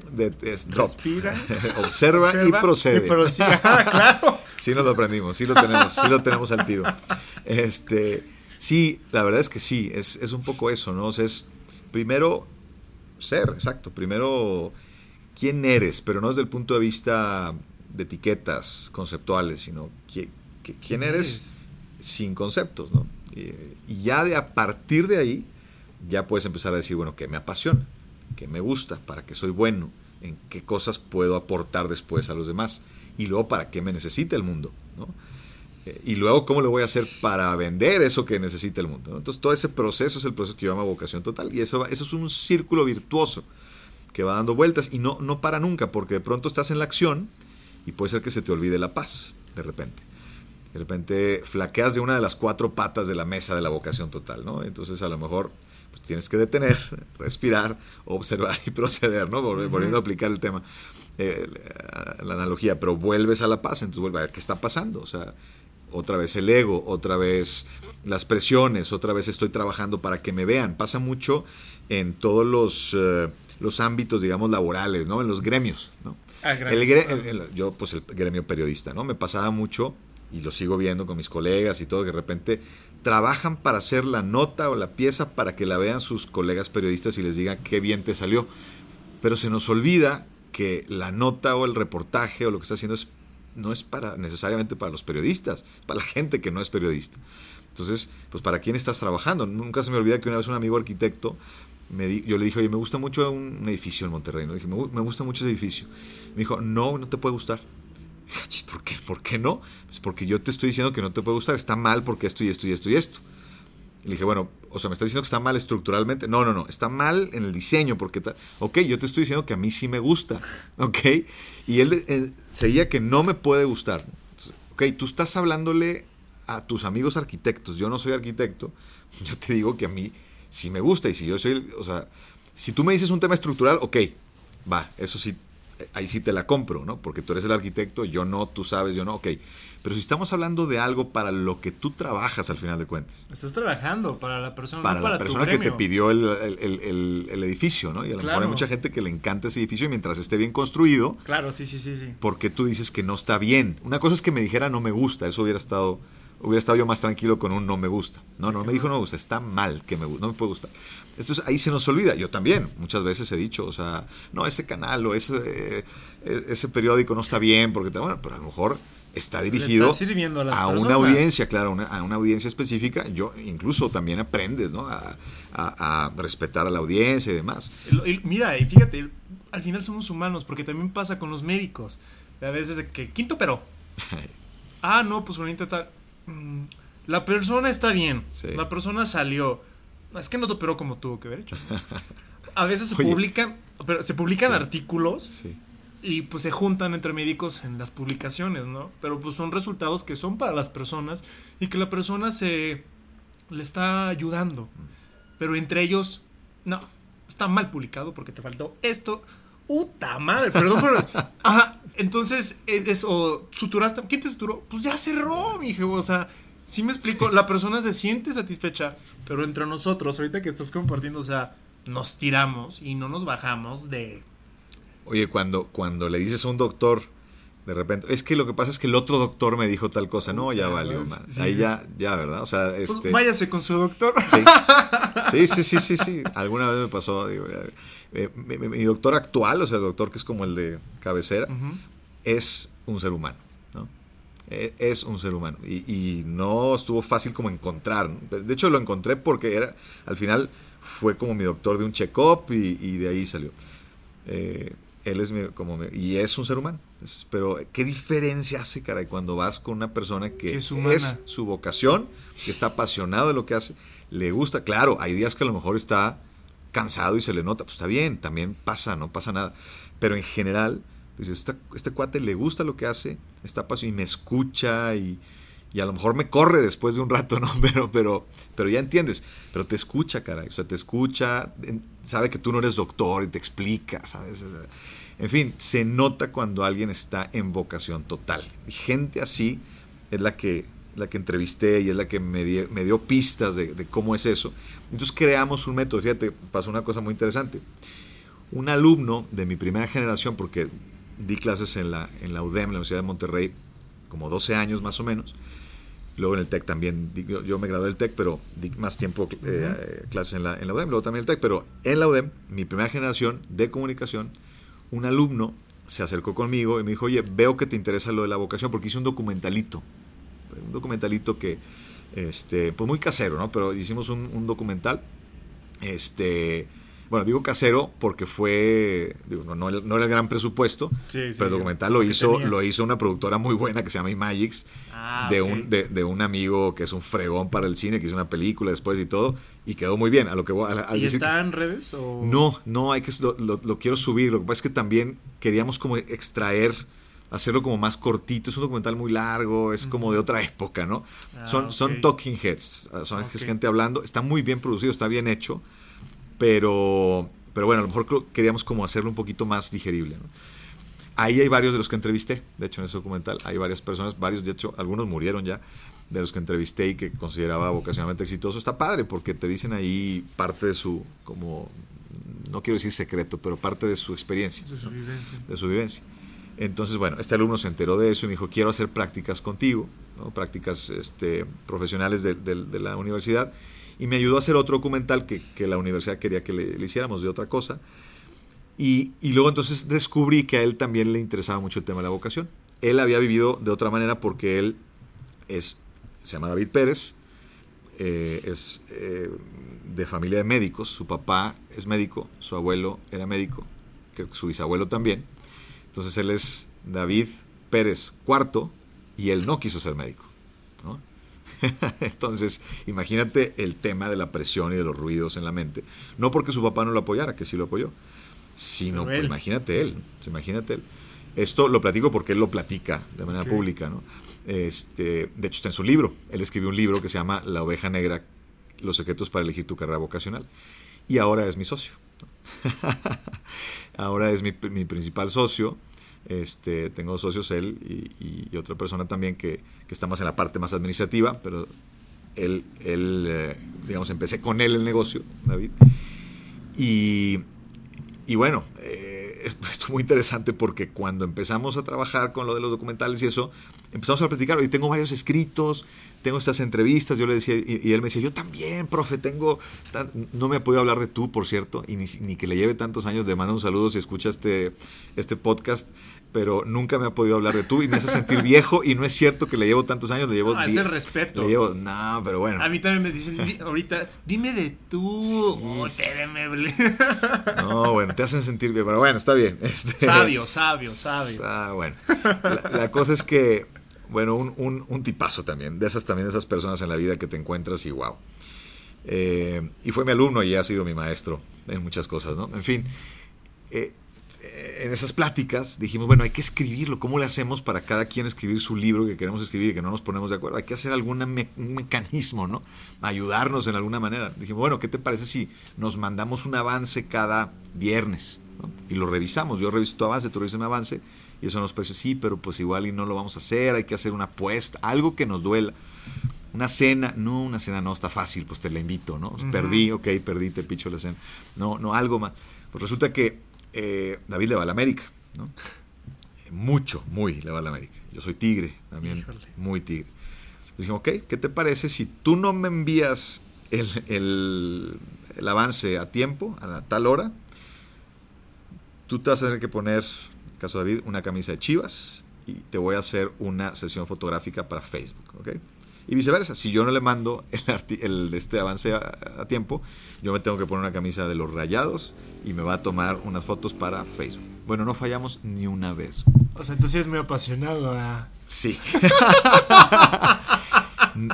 respira. observa, y procede. Y ah, claro. sí nos lo aprendimos, sí lo tenemos, sí lo tenemos al tiro. Este, sí, la verdad es que sí, es, es un poco eso, ¿no? O sea, es primero ser, exacto. Primero, quién eres, pero no desde el punto de vista de etiquetas conceptuales, sino quién, eres sin conceptos, ¿no? Y, ya de a partir de ahí, ya puedes empezar a decir, bueno, ¿qué me apasiona? ¿Qué me gusta? ¿Para qué soy bueno? ¿En qué cosas puedo aportar después a los demás? Y luego, ¿para qué me necesita el mundo? ¿no? Y luego cómo le voy a hacer para vender eso que necesita el mundo. Entonces todo ese proceso es el proceso que yo llamo vocación total y eso, eso es un círculo virtuoso que va dando vueltas y no, no para nunca porque de pronto estás en la acción y puede ser que se te olvide la paz de repente. De repente flaqueas de una de las cuatro patas de la mesa de la vocación total, ¿no? Entonces a lo mejor pues, tienes que detener, respirar, observar y proceder, ¿no? Volviendo a aplicar el tema, eh, la analogía, pero vuelves a la paz, entonces vuelve a ver qué está pasando, o sea, otra vez el ego, otra vez las presiones, otra vez estoy trabajando para que me vean. Pasa mucho en todos los, eh, los ámbitos, digamos, laborales, ¿no? En los gremios, ¿no? Ah, el, yo, pues el gremio periodista, ¿no? Me pasaba mucho, y lo sigo viendo con mis colegas y todo, que de repente trabajan para hacer la nota o la pieza para que la vean sus colegas periodistas y les digan qué bien te salió. Pero se nos olvida que la nota o el reportaje o lo que está haciendo es no es para necesariamente para los periodistas, para la gente que no es periodista. Entonces, pues ¿para quién estás trabajando? Nunca se me olvida que una vez un amigo arquitecto, me yo le dije, oye, me gusta mucho un edificio en Monterrey. ¿no? dije, me, gusta mucho ese edificio. Me dijo, no, no te puede gustar. ¿Por qué? ¿Por qué no? Pues porque yo te estoy diciendo que no te puede gustar. Está mal porque esto y esto y esto y esto. Le dije, bueno, o sea, me estás diciendo que está mal estructuralmente. No, no, no, está mal en el diseño, porque, ok, yo te estoy diciendo que a mí sí me gusta, ok. Y él eh, seguía que no me puede gustar. ok, tú estás hablándole a tus amigos arquitectos, yo no soy arquitecto, yo te digo que a mí sí me gusta. Y si yo soy, o sea, si tú me dices un tema estructural, ok, va, eso sí, ahí sí te la compro, ¿no? Porque tú eres el arquitecto, yo no, tú sabes, yo no, ok. Pero si estamos hablando de algo para lo que tú trabajas al final de cuentas. Estás trabajando para la persona, para, la persona que te pidió el, edificio, ¿no? Y a lo mejor hay mucha gente que le encanta ese edificio y mientras esté bien construido. Claro, sí, sí, sí, sí. Porque tú dices que no está bien. Una cosa es que me dijera no me gusta, eso hubiera estado hubiera estado yo más tranquilo con un no me gusta. No, no me dijo no me gusta, está mal que me gusta, no me puede gustar. Entonces ahí se nos olvida. Yo también muchas veces he dicho, o sea, no, ese canal o ese, eh, ese periódico no está bien, porque, bueno, pero a lo mejor está dirigido a, una audiencia, claro, a una audiencia específica. Yo incluso también aprendes, ¿no? A, respetar a la audiencia y demás. mira, y fíjate, al final somos humanos, porque también pasa con los médicos. A veces de que, quinto pero. ah, no, pues un tal. Mm, la persona está bien. La persona salió. Es que no te operó como tuvo que haber hecho. A veces se publican, pero se publican artículos y pues se juntan entre médicos en las publicaciones, ¿no? Pero pues son resultados que son para las personas y que la persona se le está ayudando. Pero entre ellos, no, está mal publicado porque te faltó esto. ¡Puta madre! Perdón, pero. Ajá. Entonces, es, o suturaste. ¿Quién te suturó? Pues ya cerró, mi O sea, sí me explico. La persona se siente satisfecha. Pero entre nosotros, ahorita que estás compartiendo, o sea, nos tiramos y no nos bajamos de. Oye, cuando, cuando le dices a un doctor, de repente, es que lo que pasa es que el otro doctor me dijo tal cosa. No, ya valió, man. Ahí ya, ya, ¿verdad? O sea, pues este. váyase con su doctor. Sí, sí, sí, sí, sí. Alguna vez me pasó, digo, eh, mi, doctor actual, o sea, el doctor que es como el de cabecera, es un ser humano. ¿no? E, es un ser humano. Y, no estuvo fácil como encontrar. De hecho, lo encontré porque era, al final fue como mi doctor de un check-up y, de ahí salió. Eh, él es como y es un ser humano. pero qué diferencia hace, caray, cuando vas con una persona que es, es, su vocación, que está apasionado de lo que hace, le gusta. Claro, hay días que a lo mejor está cansado y se le nota, pues está bien, también pasa, no pasa nada. Pero en general, dices, este, este cuate le gusta lo que hace, está paso y me escucha y, y, a lo mejor me corre después de un rato, ¿no? Pero, pero, pero ya entiendes, pero te escucha, caray, o sea, te escucha, sabe que tú no eres doctor y te explica, ¿sabes? En fin, se nota cuando alguien está en vocación total. Y gente así es la que la que entrevisté y es la que me, me dio pistas de, cómo es eso. Entonces creamos un método. Fíjate, pasó una cosa muy interesante. Un alumno de mi primera generación, porque di clases en la, en la UDEM, la Universidad de Monterrey, como 12 años más o menos. Luego en el TEC también, yo, me gradué del TEC, pero di más tiempo eh, clases en la, en la UDEM, luego también el TEC, pero en la UDEM, mi primera generación de comunicación, un alumno se acercó conmigo y me dijo, oye, veo que te interesa lo de la vocación porque hice un documentalito un documentalito que, este, pues muy casero, ¿no? Pero hicimos un, documental, este, bueno, digo casero porque fue, digo, no, era el gran presupuesto, pero el documental lo hizo, lo hizo una productora muy buena que se llama Imagix, ah, de, un, de, un amigo que es un fregón para el cine, que hizo una película después y todo, y quedó muy bien. A lo que ¿Y está en redes? No, no, hay que, lo, lo, quiero subir, lo que pasa es que también queríamos como extraer hacerlo como más cortito. Es un documental muy largo, es como de otra época, ¿no? Ah, son, son talking heads, ah, son gente hablando. Está muy bien producido, está bien hecho, pero, pero bueno, a lo mejor queríamos como hacerlo un poquito más digerible, ¿no? Ahí hay varios de los que entrevisté, de hecho en ese documental hay varias personas, varios, de hecho algunos murieron ya, de los que entrevisté y que consideraba vocacionalmente exitoso. Está padre porque te dicen ahí parte de su, como, no quiero decir secreto, pero parte de su experiencia. De su vivencia. De su vivencia. Entonces, bueno, este alumno se enteró de eso y me dijo, quiero hacer prácticas contigo, prácticas este, profesionales de, la universidad. Y me ayudó a hacer otro documental que, la universidad quería que le, hiciéramos de otra cosa. Y, luego entonces descubrí que a él también le interesaba mucho el tema de la vocación. Él había vivido de otra manera porque él es, se llama David Pérez, eh, es eh, de familia de médicos. Su papá es médico, su abuelo era médico, que su bisabuelo también. Entonces él es David Pérez IV y él no quiso ser médico. Entonces, imagínate el tema de la presión y de los ruidos en la mente. No porque su papá no lo apoyara, que sí lo apoyó, sino pues, imagínate él, imagínate él. Esto lo platico porque él lo platica de manera pública, ¿no? Este, de hecho, está en su libro. Él escribió un libro que se llama La oveja negra, los secretos para elegir tu carrera vocacional. Y ahora es mi socio. ahora es mi, mi principal socio este, tengo socios, él y, otra persona también que, que, está más en la parte más administrativa, pero él, él eh, digamos, empecé con él el negocio, David. Y, y bueno, eh, esto es muy interesante porque cuando empezamos a trabajar con lo de los documentales y eso, empezamos a platicar, hoy tengo varios escritos, tengo estas entrevistas, yo le decía, y, él me decía, yo también, profe, tengo, no me ha podido hablar de tú, por cierto, y ni, que le lleve tantos años, le mando un saludo si escucha este, este podcast, pero nunca me ha podido hablar de tú y me hace sentir viejo y no es cierto que le llevo tantos años, le llevo... No, es el respeto. Le llevo, no, pero bueno. A mí también me dicen ahorita, dime de tú, No, bueno, te hacen sentir bien, pero bueno, está bien. Este, sabio, sabio, sabio. Ah, bueno, la, cosa es que, bueno, un, un, tipazo también, de esas también, de esas personas en la vida que te encuentras y wow. Eh, y fue mi alumno y ha sido mi maestro en muchas cosas, ¿no? En fin, eh, en esas pláticas dijimos, bueno, hay que escribirlo. ¿Cómo le hacemos para cada quien escribir su libro que queremos escribir y que no nos ponemos de acuerdo? Hay que hacer algún mecanismo, ¿no? Ayudarnos en alguna manera. Dijimos, bueno, ¿qué te parece si nos mandamos un avance cada viernes? Y lo revisamos. Yo reviso tu avance, tú revisas mi avance. Y eso nos parece, sí, pero pues igual y no lo vamos a hacer. Hay que hacer una apuesta, algo que nos duela. Una cena, no, una cena no está fácil, pues te la invito, ¿no? Perdí, ok, perdí, te picho la cena. No, no, algo más. Pues resulta que eh, David le va a la América, ¿no? Mucho, muy le va a la América. Yo soy tigre también, muy tigre. Entonces ok, ¿qué te parece si tú no me envías el, avance a tiempo, a tal hora? Tú te vas a tener que poner, en el caso de David, una camisa de chivas y te voy a hacer una sesión fotográfica para Facebook, ¿ok? Y viceversa, si yo no le mando el, este avance a, tiempo, yo me tengo que poner una camisa de los rayados y me va a tomar unas fotos para Facebook. Bueno, no fallamos ni una vez. O sea, entonces es muy apasionado. Sí.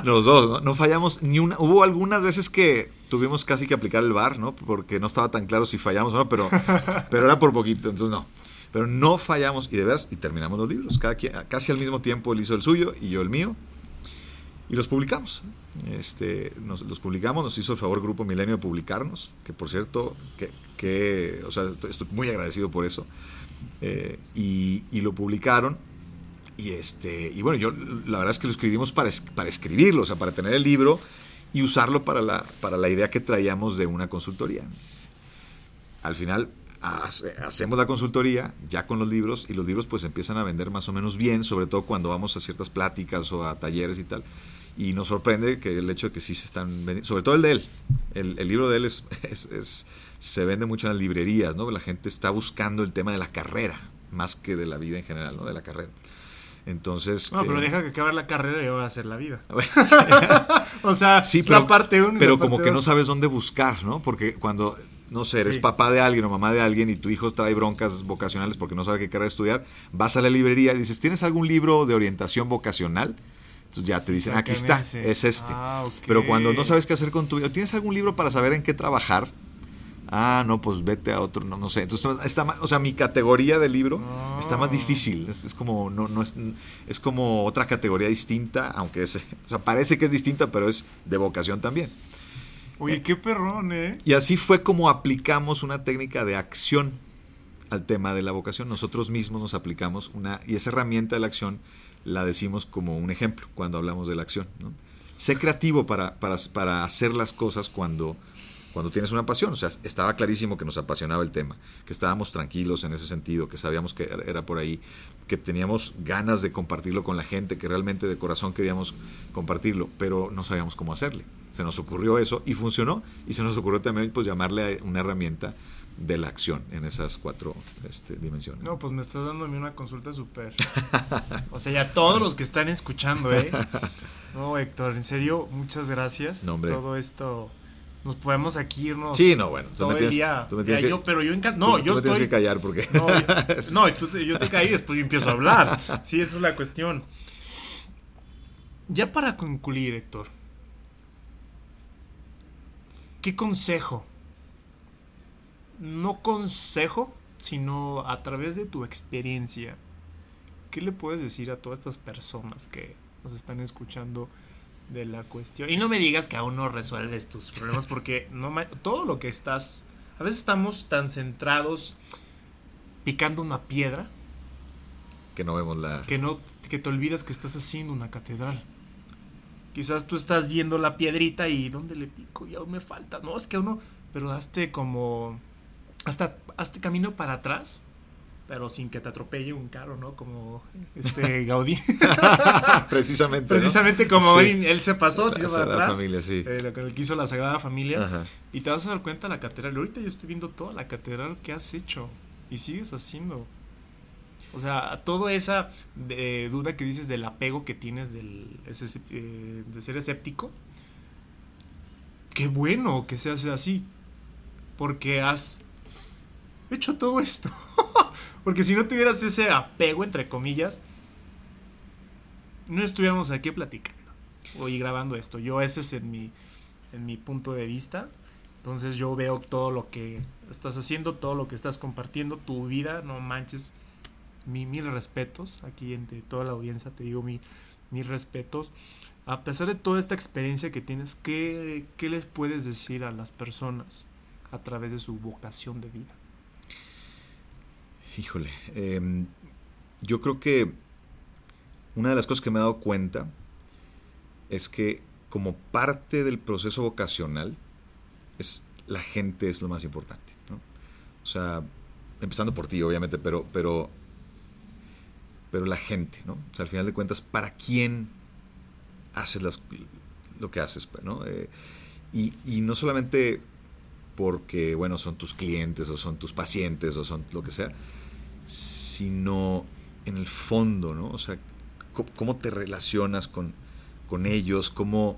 Los dos, ¿no? ¿no? fallamos ni una. Hubo algunas veces que tuvimos casi que aplicar el bar, ¿no? Porque no estaba tan claro si fallamos o no, pero, pero era por poquito, entonces no. Pero no fallamos y de veras, y terminamos los libros. Cada casi al mismo tiempo él hizo el suyo y yo el mío y los publicamos. Este, nos, los publicamos, nos hizo el favor Grupo Milenio de publicarnos, que por cierto, que, o sea, estoy muy agradecido por eso. Eh, y, y, lo publicaron. Y, este, y bueno, yo la verdad es que lo escribimos para, para escribirlo, o sea, para tener el libro y usarlo para la, para la idea que traíamos de una consultoría. Al final hacemos la consultoría ya con los libros y los libros pues empiezan a vender más o menos bien, sobre todo cuando vamos a ciertas pláticas o a talleres y tal. Y nos sorprende que el hecho de que sí se están vendiendo, sobre todo el de él, el, el libro de él es, es, se vende mucho en las librerías, ¿no? La gente está buscando el tema de la carrera, más que de la vida en general, ¿no? De la carrera. Entonces. No, pero eh, deja que acabe la carrera y va a hacer la vida. o sea, sí, pero, la parte uno Pero como que no sabes dónde buscar, ¿no? Porque cuando, no sé, eres papá de alguien o mamá de alguien y tu hijo trae broncas vocacionales porque no sabe qué carrera estudiar, vas a la librería y dices, ¿tienes algún libro de orientación vocacional? Entonces ya te dicen, aquí está, es este. Ah, Pero cuando no sabes qué hacer con tu vida, ¿tienes algún libro para saber en qué trabajar? Ah, no, pues vete a otro, no, no sé. Entonces, está, o sea, mi categoría de libro está más difícil. Es, como, no, no es, es como otra categoría distinta, aunque es, o sea, parece que es distinta, pero es de vocación también. Oye, qué perrón, ¿eh? Y así fue como aplicamos una técnica de acción al tema de la vocación. Nosotros mismos nos aplicamos una, y esa herramienta de la acción la decimos como un ejemplo cuando hablamos de la acción. ¿no? Sé creativo para, para, para, hacer las cosas cuando, cuando tienes una pasión. O sea, estaba clarísimo que nos apasionaba el tema, que estábamos tranquilos en ese sentido, que sabíamos que era por ahí, que teníamos ganas de compartirlo con la gente, que realmente de corazón queríamos compartirlo, pero no sabíamos cómo hacerle. Se nos ocurrió eso y funcionó. Y se nos ocurrió también pues llamarle a una herramienta de la acción en esas cuatro este, dimensiones. No, pues me estás dando a mí una consulta súper. o sea, ya todos los que están escuchando, ¿eh? No, Héctor, en serio, muchas gracias. No. Todo esto. Nos podemos aquí irnos. Sí, no, bueno. Todo el día. Tú me tienes Ya, que, yo, pero yo encan- No, tú- yo tú me tienes estoy. que callar porque. No, yo, no, tú te- yo te caí y después yo empiezo a hablar. Sí, esa es la cuestión. Ya para concluir, Héctor. ¿Qué consejo? No consejo, sino a través de tu experiencia. ¿Qué le puedes decir a todas estas personas que nos están escuchando de la cuestión? Y no me digas que aún no resuelves tus problemas porque no todo lo que estás... A veces estamos tan centrados picando una piedra que no vemos la. que no que te olvidas que estás haciendo una catedral. Quizás tú estás viendo la piedrita y ¿dónde le pico? Y aún me falta. No, es que uno, pero hazte como hasta hazte camino para atrás, pero sin que te atropelle un carro, ¿no? Como este Gaudí. Precisamente. ¿no? Precisamente como Sí. él, él se pasó, se hizo para Sagrada atrás. Familia, sí. eh, lo que quiso la Sagrada Familia. Ajá. Y te vas a dar cuenta la catedral. Ahorita yo estoy viendo toda la catedral que has hecho y sigues haciendo. O sea, toda esa eh, duda que dices del apego que tienes del, ese, eh, de ser escéptico. Qué bueno que se hace así. Porque has hecho todo esto. porque si no tuvieras ese apego, entre comillas, no estuviéramos aquí platicando. Hoy grabando esto. Yo ese es en mi, en mi punto de vista. Entonces yo veo todo lo que estás haciendo, todo lo que estás compartiendo, tu vida, no manches. Mi, mil respetos. Aquí entre toda la audiencia te digo mi, respetos. A pesar de toda esta experiencia que tienes, ¿qué, ¿qué les puedes decir a las personas a través de su vocación de vida? Híjole. em, yo creo que una de las cosas que me he dado cuenta es que como parte del proceso vocacional, es, la gente es lo más importante. ¿no? O sea, empezando por ti, obviamente, pero, pero, pero la gente, ¿no? O sea, al final de cuentas, ¿para quién haces lo que haces? pues, ¿no? Eh, y no solamente porque, bueno, son tus clientes o son tus pacientes o son lo que sea, sino en el fondo, ¿no? O sea, cómo te relacionas con, con ellos, cómo,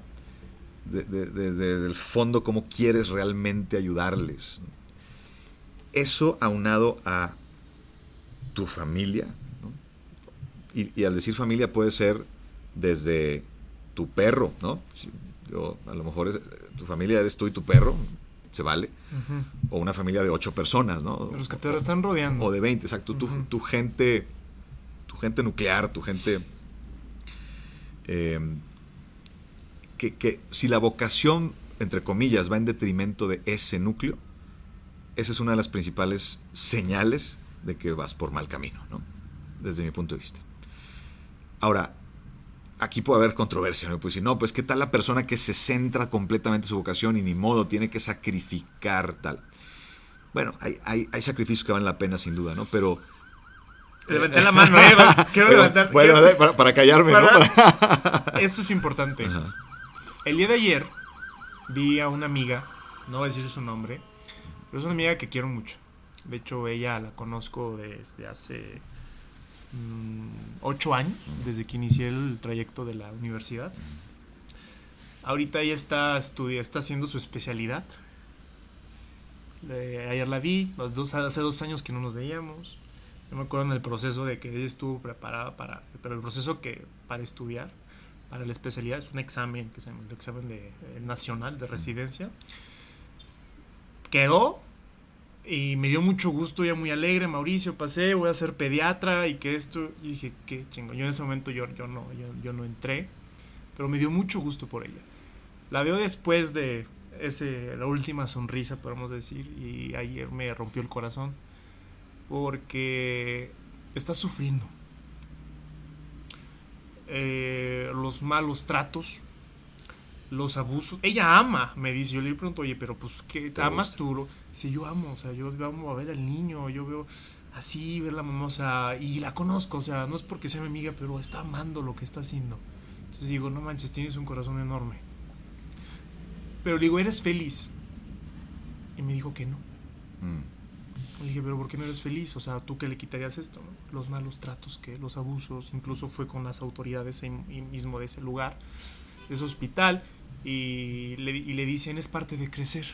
de- de- de- desde el fondo, cómo quieres realmente ayudarles. Eso aunado a tu familia, ¿no? y, al decir familia puede ser desde tu perro, ¿no? Yo, a lo mejor tu familia eres tú y tu perro, se vale, o una familia de ocho personas, ¿no? Los que te están rodeando. O de 20, exacto. Tu, tu gente, tu gente nuclear, tu gente... eh, que, que si la vocación, entre comillas, va en detrimento de ese núcleo, esa es una de las principales señales de que vas por mal camino, ¿no? Desde mi punto de vista. Ahora, aquí puede haber controversia, ¿no? Pues decir, no, pues qué tal la persona que se centra completamente en su vocación y ni modo, tiene que sacrificar tal. Bueno, hay, hay, hay sacrificios que valen la pena, sin duda, ¿no? Pero... Levanté la mano, eh. Quiero Pero, levantar. bueno, quiero- para, para callarme, ¿no? Para- Esto es importante. Ajá. El día de ayer vi a una amiga, no voy a decir su nombre, pero es una amiga que quiero mucho. De hecho, ella la conozco desde hace ocho años, desde que inicié el trayecto de la universidad. Ahorita ella está, estudia, está haciendo su especialidad. Le- ayer la vi, hace dos años que no nos veíamos. Yo me acuerdo en el proceso de que ella estuvo preparada para, pero el proceso que para estudiar, para la especialidad, es un examen, que llama el examen de, eh, nacional de residencia. Quedó y me dio mucho gusto, ya muy alegre, Mauricio, pasé, voy a ser pediatra y que esto, y dije, qué chingo. Yo en ese momento yo, yo, no, yo, yo no entré, pero me dio mucho gusto por ella. La veo después de ese, la última sonrisa, podemos decir, y ayer me rompió el corazón porque está sufriendo. Eh, los malos tratos, los abusos. Ella ama, me dice. Yo le pregunto, oye, pero pues, ¿qué ¿Te amas gusta? tú? Si yo amo, o sea, yo amo a ver al niño, yo veo así, ver la mamá, o sea, y la conozco, o sea, no es porque sea mi amiga, pero está amando lo que está haciendo. Entonces digo, no manches, tienes un corazón enorme. Pero le digo, ¿eres feliz? Y me dijo que no. Mm. Le dije, pero ¿por qué no eres feliz? O sea, ¿tú qué le quitarías esto? Los malos tratos, que los abusos, incluso fue con las autoridades mismo de ese lugar, de ese hospital, y le, y le dicen, es parte de crecer.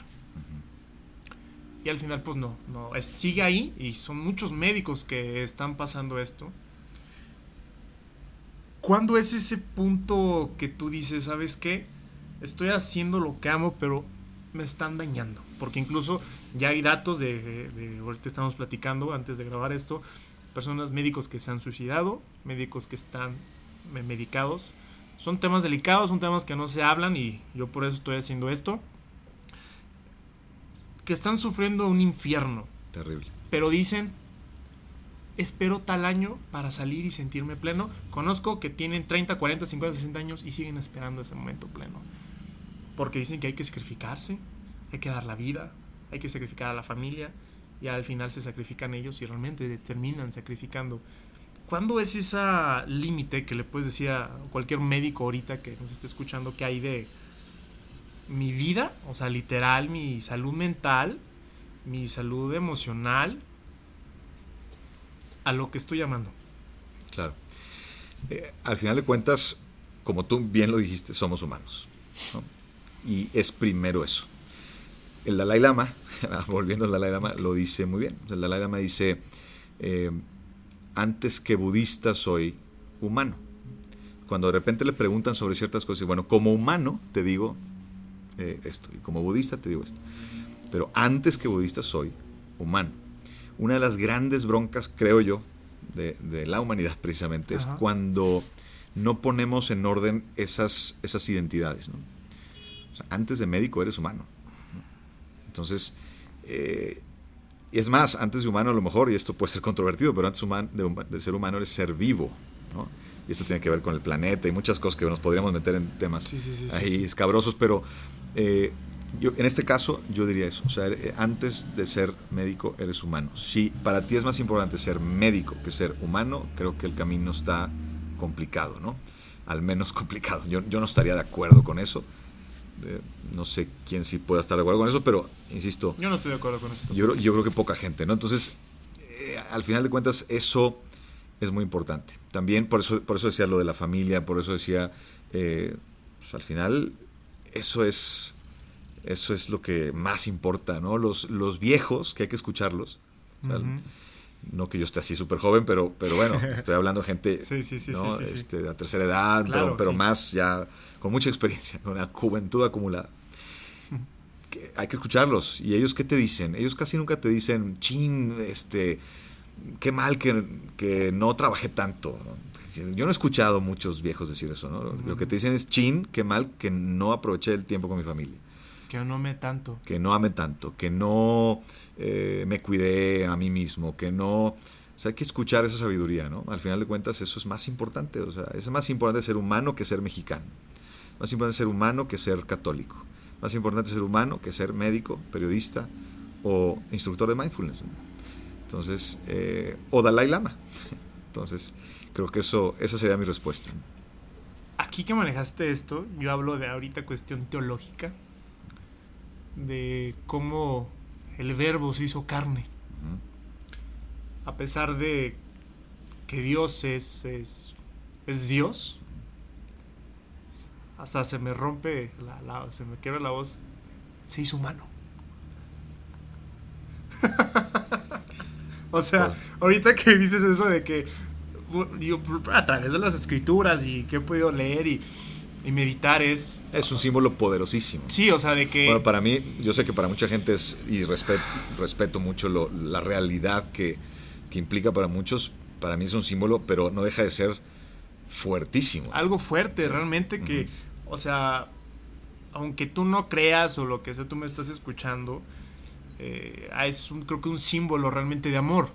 Y al final, pues no, no, sigue ahí y son muchos médicos que están pasando esto. ¿Cuándo es ese punto que tú dices, sabes qué? Estoy haciendo lo que amo, pero me están dañando. Porque incluso ya hay datos de, de, ahorita estamos platicando antes de grabar esto, personas médicos que se han suicidado, médicos que están medicados. Son temas delicados, son temas que no se hablan y yo por eso estoy haciendo esto. Que están sufriendo un infierno. Terrible. Pero dicen, espero tal año para salir y sentirme pleno. Conozco que tienen 30, 40, 50, 60 años y siguen esperando ese momento pleno. Porque dicen que hay que sacrificarse, hay que dar la vida, hay que sacrificar a la familia y al final se sacrifican ellos y realmente terminan sacrificando. ¿Cuándo es ese límite que le puedes decir a cualquier médico ahorita que nos esté escuchando que hay de mi vida, o sea, literal, mi salud mental, mi salud emocional, a lo que estoy llamando? Claro. Eh, al final de cuentas, como tú bien lo dijiste, somos humanos. Y es primero eso. El Dalai Lama, volviendo al Dalai Lama, lo dice muy bien. El Dalai Lama dice, eh, antes que budista soy humano. Cuando de repente le preguntan sobre ciertas cosas, bueno, como humano te digo eh, esto, y como budista te digo esto. Pero antes que budista soy humano. Una de las grandes broncas, creo yo, de, la humanidad precisamente, es cuando no ponemos en orden esas, esas identidades. antes de médico eres humano. Entonces, eh, es más, antes de humano a lo mejor, y esto puede ser controvertido, pero antes de, ser humano eres ser vivo. Y esto tiene que ver con el planeta y muchas cosas que nos podríamos meter en temas ahí escabrosos, pero eh, yo, en este caso yo diría eso. O sea, eh, antes de ser médico eres humano. Si para ti es más importante ser médico que ser humano, creo que el camino está complicado, ¿no? Al menos complicado. Yo, yo no estaría de acuerdo con eso no sé quién sí pueda estar de acuerdo con eso, pero insisto. Yo no estoy de acuerdo con eso. Yo, yo creo que poca gente, ¿no? Entonces, eh, al final de cuentas, eso es muy importante. También por eso, por eso decía lo de la familia, por eso decía, eh, pues, al final, eso es, eso es lo que más importa, ¿no? Los, los viejos, que hay que escucharlos. no que yo esté así súper joven, pero, pero bueno, estoy hablando de gente este, de la tercera edad, pero, pero más ya con mucha experiencia, con la juventud acumulada. hay que escucharlos. ¿Y ellos qué te dicen? Ellos casi nunca te dicen, chin, este, qué mal que, que no trabajé tanto. Yo no he escuchado muchos viejos decir eso, ¿no? Lo que te dicen es, chin, qué mal que no aproveché el tiempo con mi familia. Que no amé tanto. Que no amé tanto, que no eh, me cuidé a mí mismo, que no... O sea, hay que escuchar esa sabiduría, ¿no? Al final de cuentas, eso es más importante. O sea, es más importante ser humano que ser mexicano. Más importante ser humano que ser católico. Más importante ser humano que ser médico, periodista o instructor de mindfulness. Entonces, eh, o Dalai Lama. Entonces, creo que eso, esa sería mi respuesta. Aquí que manejaste esto, yo hablo de ahorita cuestión teológica, de cómo el verbo se hizo carne. A pesar de que Dios es, es, es Dios, hasta se me rompe, la, se me quiebra la voz, se hizo humano. o sea, ahorita que dices eso de que a través de las escrituras y que he podido leer y, meditar es... Es un símbolo poderosísimo. Sí, o sea, de que... Bueno, para mí, yo sé que para mucha gente es, y respeto, respeto mucho la realidad que, que implica para muchos, para mí es un símbolo, pero no deja de ser fuertísimo. Algo fuerte, realmente que, o sea, aunque tú no creas o lo que sea, tú me estás escuchando, eh, es un, creo que un símbolo realmente de amor.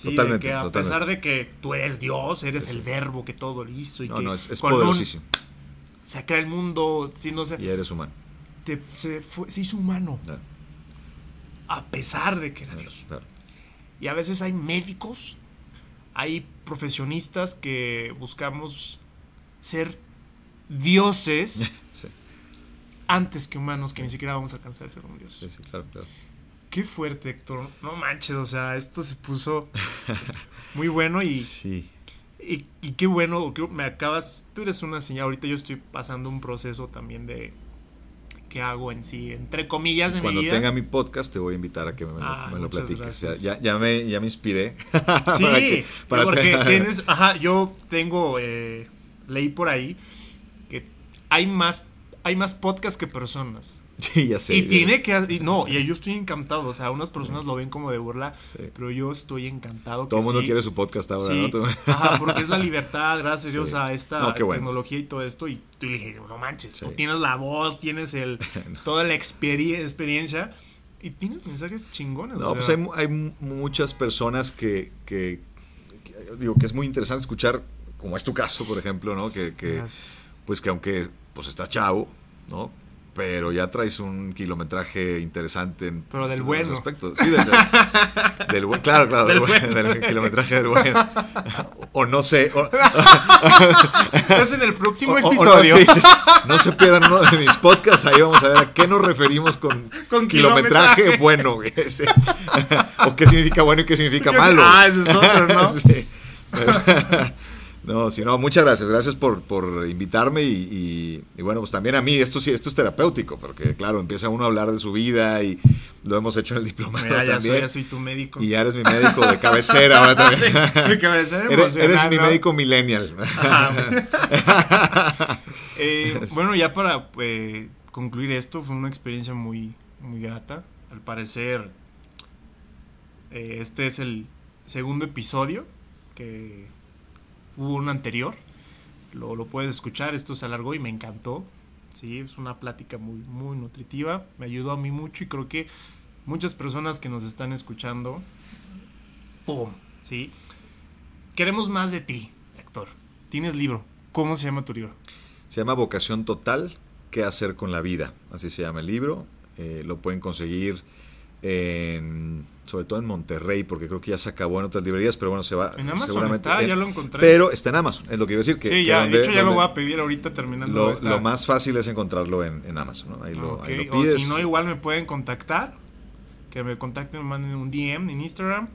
totalmente, que a pesar de que tú eres Dios, eres el verbo que todo lo hizo. Y no, no, es, poderosísimo. se crea el mundo, si no sé, Y eres humano. se, hizo humano. A pesar de que era Dios. Y a veces hay médicos, hay profesionistas que buscamos ser dioses antes que humanos que ni siquiera vamos a alcanzar a ser un dios. Sí, sí, claro, claro. Qué fuerte, Héctor. No manches, o sea, esto se puso muy bueno y. Sí. Y, y qué bueno, que me acabas. Tú eres una señal. Ahorita yo estoy pasando un proceso también de. ¿Qué hago en sí? Entre comillas de Cuando mi vida. tenga mi podcast te voy a invitar a que me, lo- Ah, me lo platiques. Ya, ya, ya me, ya me inspiré. Sí, Para que- para porque tienes. Ajá, yo tengo. eh, leí por ahí que hay más. Hay más podcasts que personas. Sí, ya sé. y tiene que. y no, y yo estoy encantado. O sea, unas personas lo ven como de burla. Sí. Pero yo estoy encantado. Todo el mundo sí. quiere su podcast ahora, Sí, ¿no? Ajá, porque es la libertad, gracias a Dios, a esta No, qué bueno. tecnología y todo esto. Y tú le dije, no manches, tú tienes la voz, tienes el toda la experi- experiencia y tienes mensajes chingones. No, o pues hay, mu- hay mu- muchas personas que, que- que- digo que es muy interesante escuchar, como es tu caso, por ejemplo, ¿no? Que, que, gracias. Pues que aunque pues estás chavo, ¿no? Pero ya traes un kilometraje interesante en Pero del en bueno. aspectos. Sí, del, del- del buen- claro, claro, del, Del buen- bueno. kilometraje del bueno. O no sé. O, en el próximo o- o- o no, episodio. sí, sí, sí. No se pierdan uno de mis podcasts, ahí vamos a ver a qué nos referimos con, Con kilometraje, kilometraje. bueno. o qué significa bueno y qué significa ¿Qué- malo. Ah, ese es otro, ¿no? Sí. No, sí, no, muchas gracias. Gracias por, por invitarme y, y- y bueno, pues también a mí, esto sí, esto es terapéutico, porque claro, empieza uno a hablar de su vida y lo hemos hecho en el diplomado Mira, ya soy, también. ya soy tu médico. Y ya eres mi médico de cabecera ahora también. De cabecera eres, eres mi médico millennial. Ajá. Eh, bueno, ya para eh, concluir esto, fue una experiencia muy, muy grata. Al parecer, eh, este es el segundo episodio que hubo un anterior. Lo, puedes escuchar, esto se alargó y me encantó. Sí, es una plática muy, muy nutritiva. Me ayudó a mí mucho y creo que muchas personas que nos están escuchando, ¡pum! ¿Sí? Queremos más de ti, Héctor. Tienes libro. ¿Cómo se llama tu libro? Se llama Vocación Total, ¿qué hacer con la vida? Así se llama el libro. Eh, lo pueden conseguir en, sobre todo en Monterrey, porque creo que ya se acabó en otras librerías, pero bueno, se va. En Amazon seguramente está, en- ya lo encontré. Pero está en Amazon, es lo que iba a decir. Que, sí, que ya, donde- de hecho ya lo voy a pedir ahorita terminando Lo, esta. lo más fácil es encontrarlo en, en Amazon, ¿no? Ahí lo, ahí Ok, lo O pides. si no, igual me pueden contactar. Que me contacten, me manden un DM en Instagram.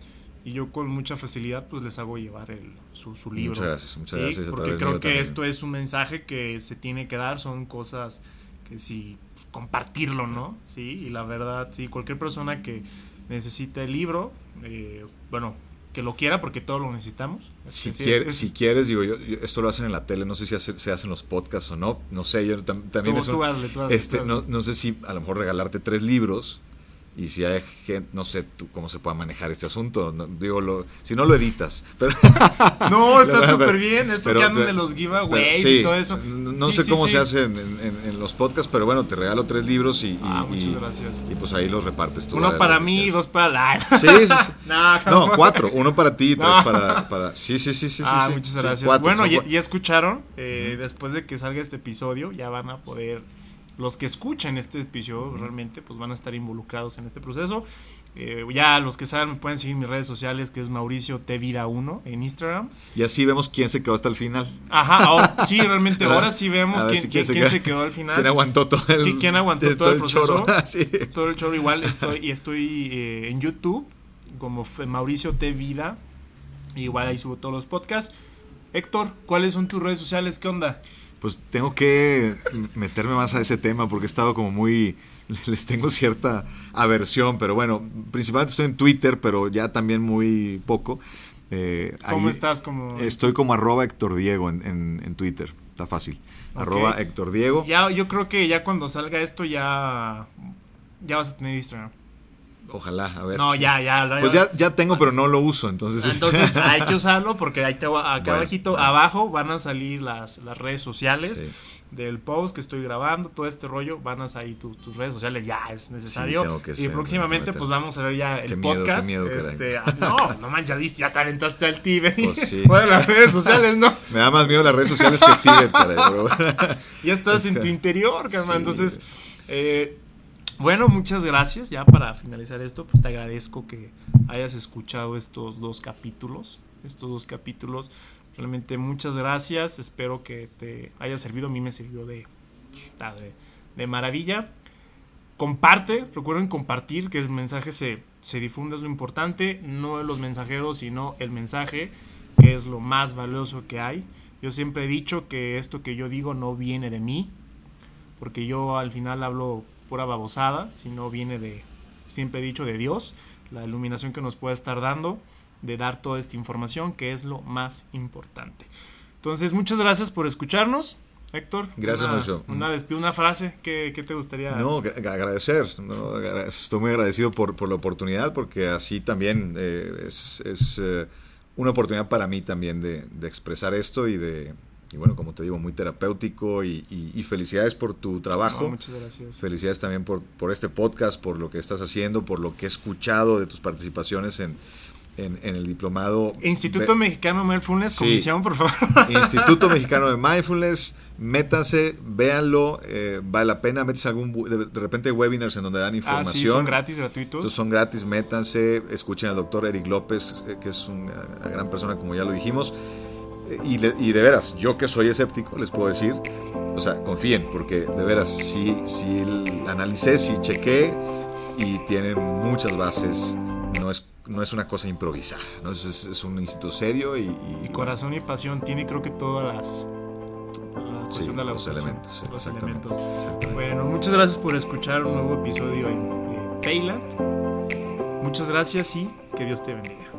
Y yo con mucha facilidad pues les hago llevar el, su, su libro. Muchas gracias, muchas Sí, gracias. Porque creo que también. esto es un mensaje que se tiene que dar. Son cosas que sí, pues, compartirlo, ¿no? Sí, y la verdad, sí, cualquier persona que necesite el libro, eh, bueno, que lo quiera porque todos lo necesitamos. Si, quiere- es- si quieres, digo, yo, yo- esto lo hacen en la tele, no sé si hace- se hacen los podcasts o no, no sé, yo tam- también tú, es un- tú hazle, tú hazle, Este, no, no sé si a lo mejor regalarte tres libros y si hay gente, no sé tú cómo se pueda manejar este asunto. no- digo, lo, si no lo editas. Pero, No, está súper bien. Esto pero- que andan de los giveaways sí, y todo eso. No, no Sí, sé sí, cómo se hace en, en- en los podcasts, pero bueno, te regalo tres libros y, y- Ah, muchas y- gracias. y pues ahí los repartes tú. Uno para mí y dos para la. Sí, sí, sí. no, No, cuatro. Uno para ti y tres para, para... Sí, sí, sí, sí. ah, sí, muchas sí, gracias. cuatro, bueno, ya, ya escucharon. eh, Después de que salga este episodio, ya van a poder. Los que escuchen este episodio realmente, pues van a estar involucrados en este proceso. Eh, ya los que saben, me pueden seguir mis redes sociales, que es Mauricio T Vida 1 en Instagram. Y así vemos quién se quedó hasta el final. Ajá, ahora, sí, realmente, ¿Verdad? ahora sí vemos quién, si quién- se quién queda- se quedó al final. ¿Quién aguantó todo el, ¿Qui- quién aguantó todo el proceso? Sí. todo el show igual estoy y estoy eh, en YouTube como Mauricio T Vida igual ahí subo todos los podcasts Héctor ¿cuáles son tus redes sociales? ¿qué onda? Pues tengo que meterme más a ese tema porque he estado como muy... Les tengo cierta aversión, pero bueno, principalmente estoy en Twitter, pero ya también muy poco. Eh, ¿cómo ahí estás? como Estoy como arroba Héctor Diego en, en- en Twitter, está fácil. Ok. Arroba Héctor Diego. ya yo creo que ya cuando salga esto ya ya vas a tener Instagram Ojalá, a ver. no si- ya ya Pues ya, ya tengo, pero no lo uso, entonces... este- entonces hay que usarlo porque ahí te acá Bueno, abajito bueno. abajo van a salir las, las redes sociales Sí. del post que estoy grabando, todo este rollo, van a salir tu- tus redes sociales, ya es necesario. que y ser, próximamente pues vamos a ver ya el Qué miedo, qué podcast. miedo, este, ah, no, no man, ya, ya te aventaste al Tibet. Pues sí. Bueno, las redes sociales, ¿no? Me da más miedo las redes sociales que Tibet, caray, bueno. Ya estás Es en que- tu interior, carnal. Sí. Entonces, eh, bueno, muchas gracias. Ya para finalizar esto, pues te agradezco que hayas escuchado estos dos capítulos. Estos dos capítulos. Realmente muchas gracias. Espero que te haya servido. A mí me sirvió de, de, de maravilla. comparte, recuerden compartir, que el mensaje se, se difunda, es lo importante, no los mensajeros, sino el mensaje, que es lo más valioso que hay. Yo siempre he dicho que esto que yo digo no viene de mí, porque yo al final hablo pura babosada, sino viene de, siempre he dicho, de Dios, la iluminación que nos puede estar dando, de dar toda esta información, que es lo más importante. Entonces, muchas gracias por escucharnos. Héctor, gracias una, mucho. Una, una frase que, te gustaría. No, agradecer. ¿no? Estoy muy agradecido por, por, la oportunidad, porque así también eh, es, es eh, una oportunidad para mí también de, de, expresar esto y de, y bueno, como te digo, muy terapéutico y, y, felicidades por tu trabajo. muchas gracias. Felicidades también por, por este podcast, por lo que estás haciendo, por lo que he escuchado de tus participaciones en, en, el diplomado. Instituto Mexicano de Mindfulness, comisión, por favor. Instituto Mexicano de Mindfulness, métanse, véanlo, eh, vale la pena, métanse algún, de, repente webinars en donde dan información. Ah, sí, son gratis, gratuitos. son gratis, métanse, escuchen al doctor Eric López, eh, que es una, gran persona, como ya lo dijimos. Y, y, de veras, yo que soy escéptico, les puedo decir, o sea, confíen, porque de veras, si, si analicé, si chequé, y tienen muchas bases, no es no es una cosa improvisada, ¿no? es, es, un instituto serio y, y, corazón y pasión tiene creo que todas las la cuestión de la los elementos, los elementos. Bueno, muchas gracias por escuchar un nuevo episodio en Payland. Muchas gracias y que Dios te bendiga.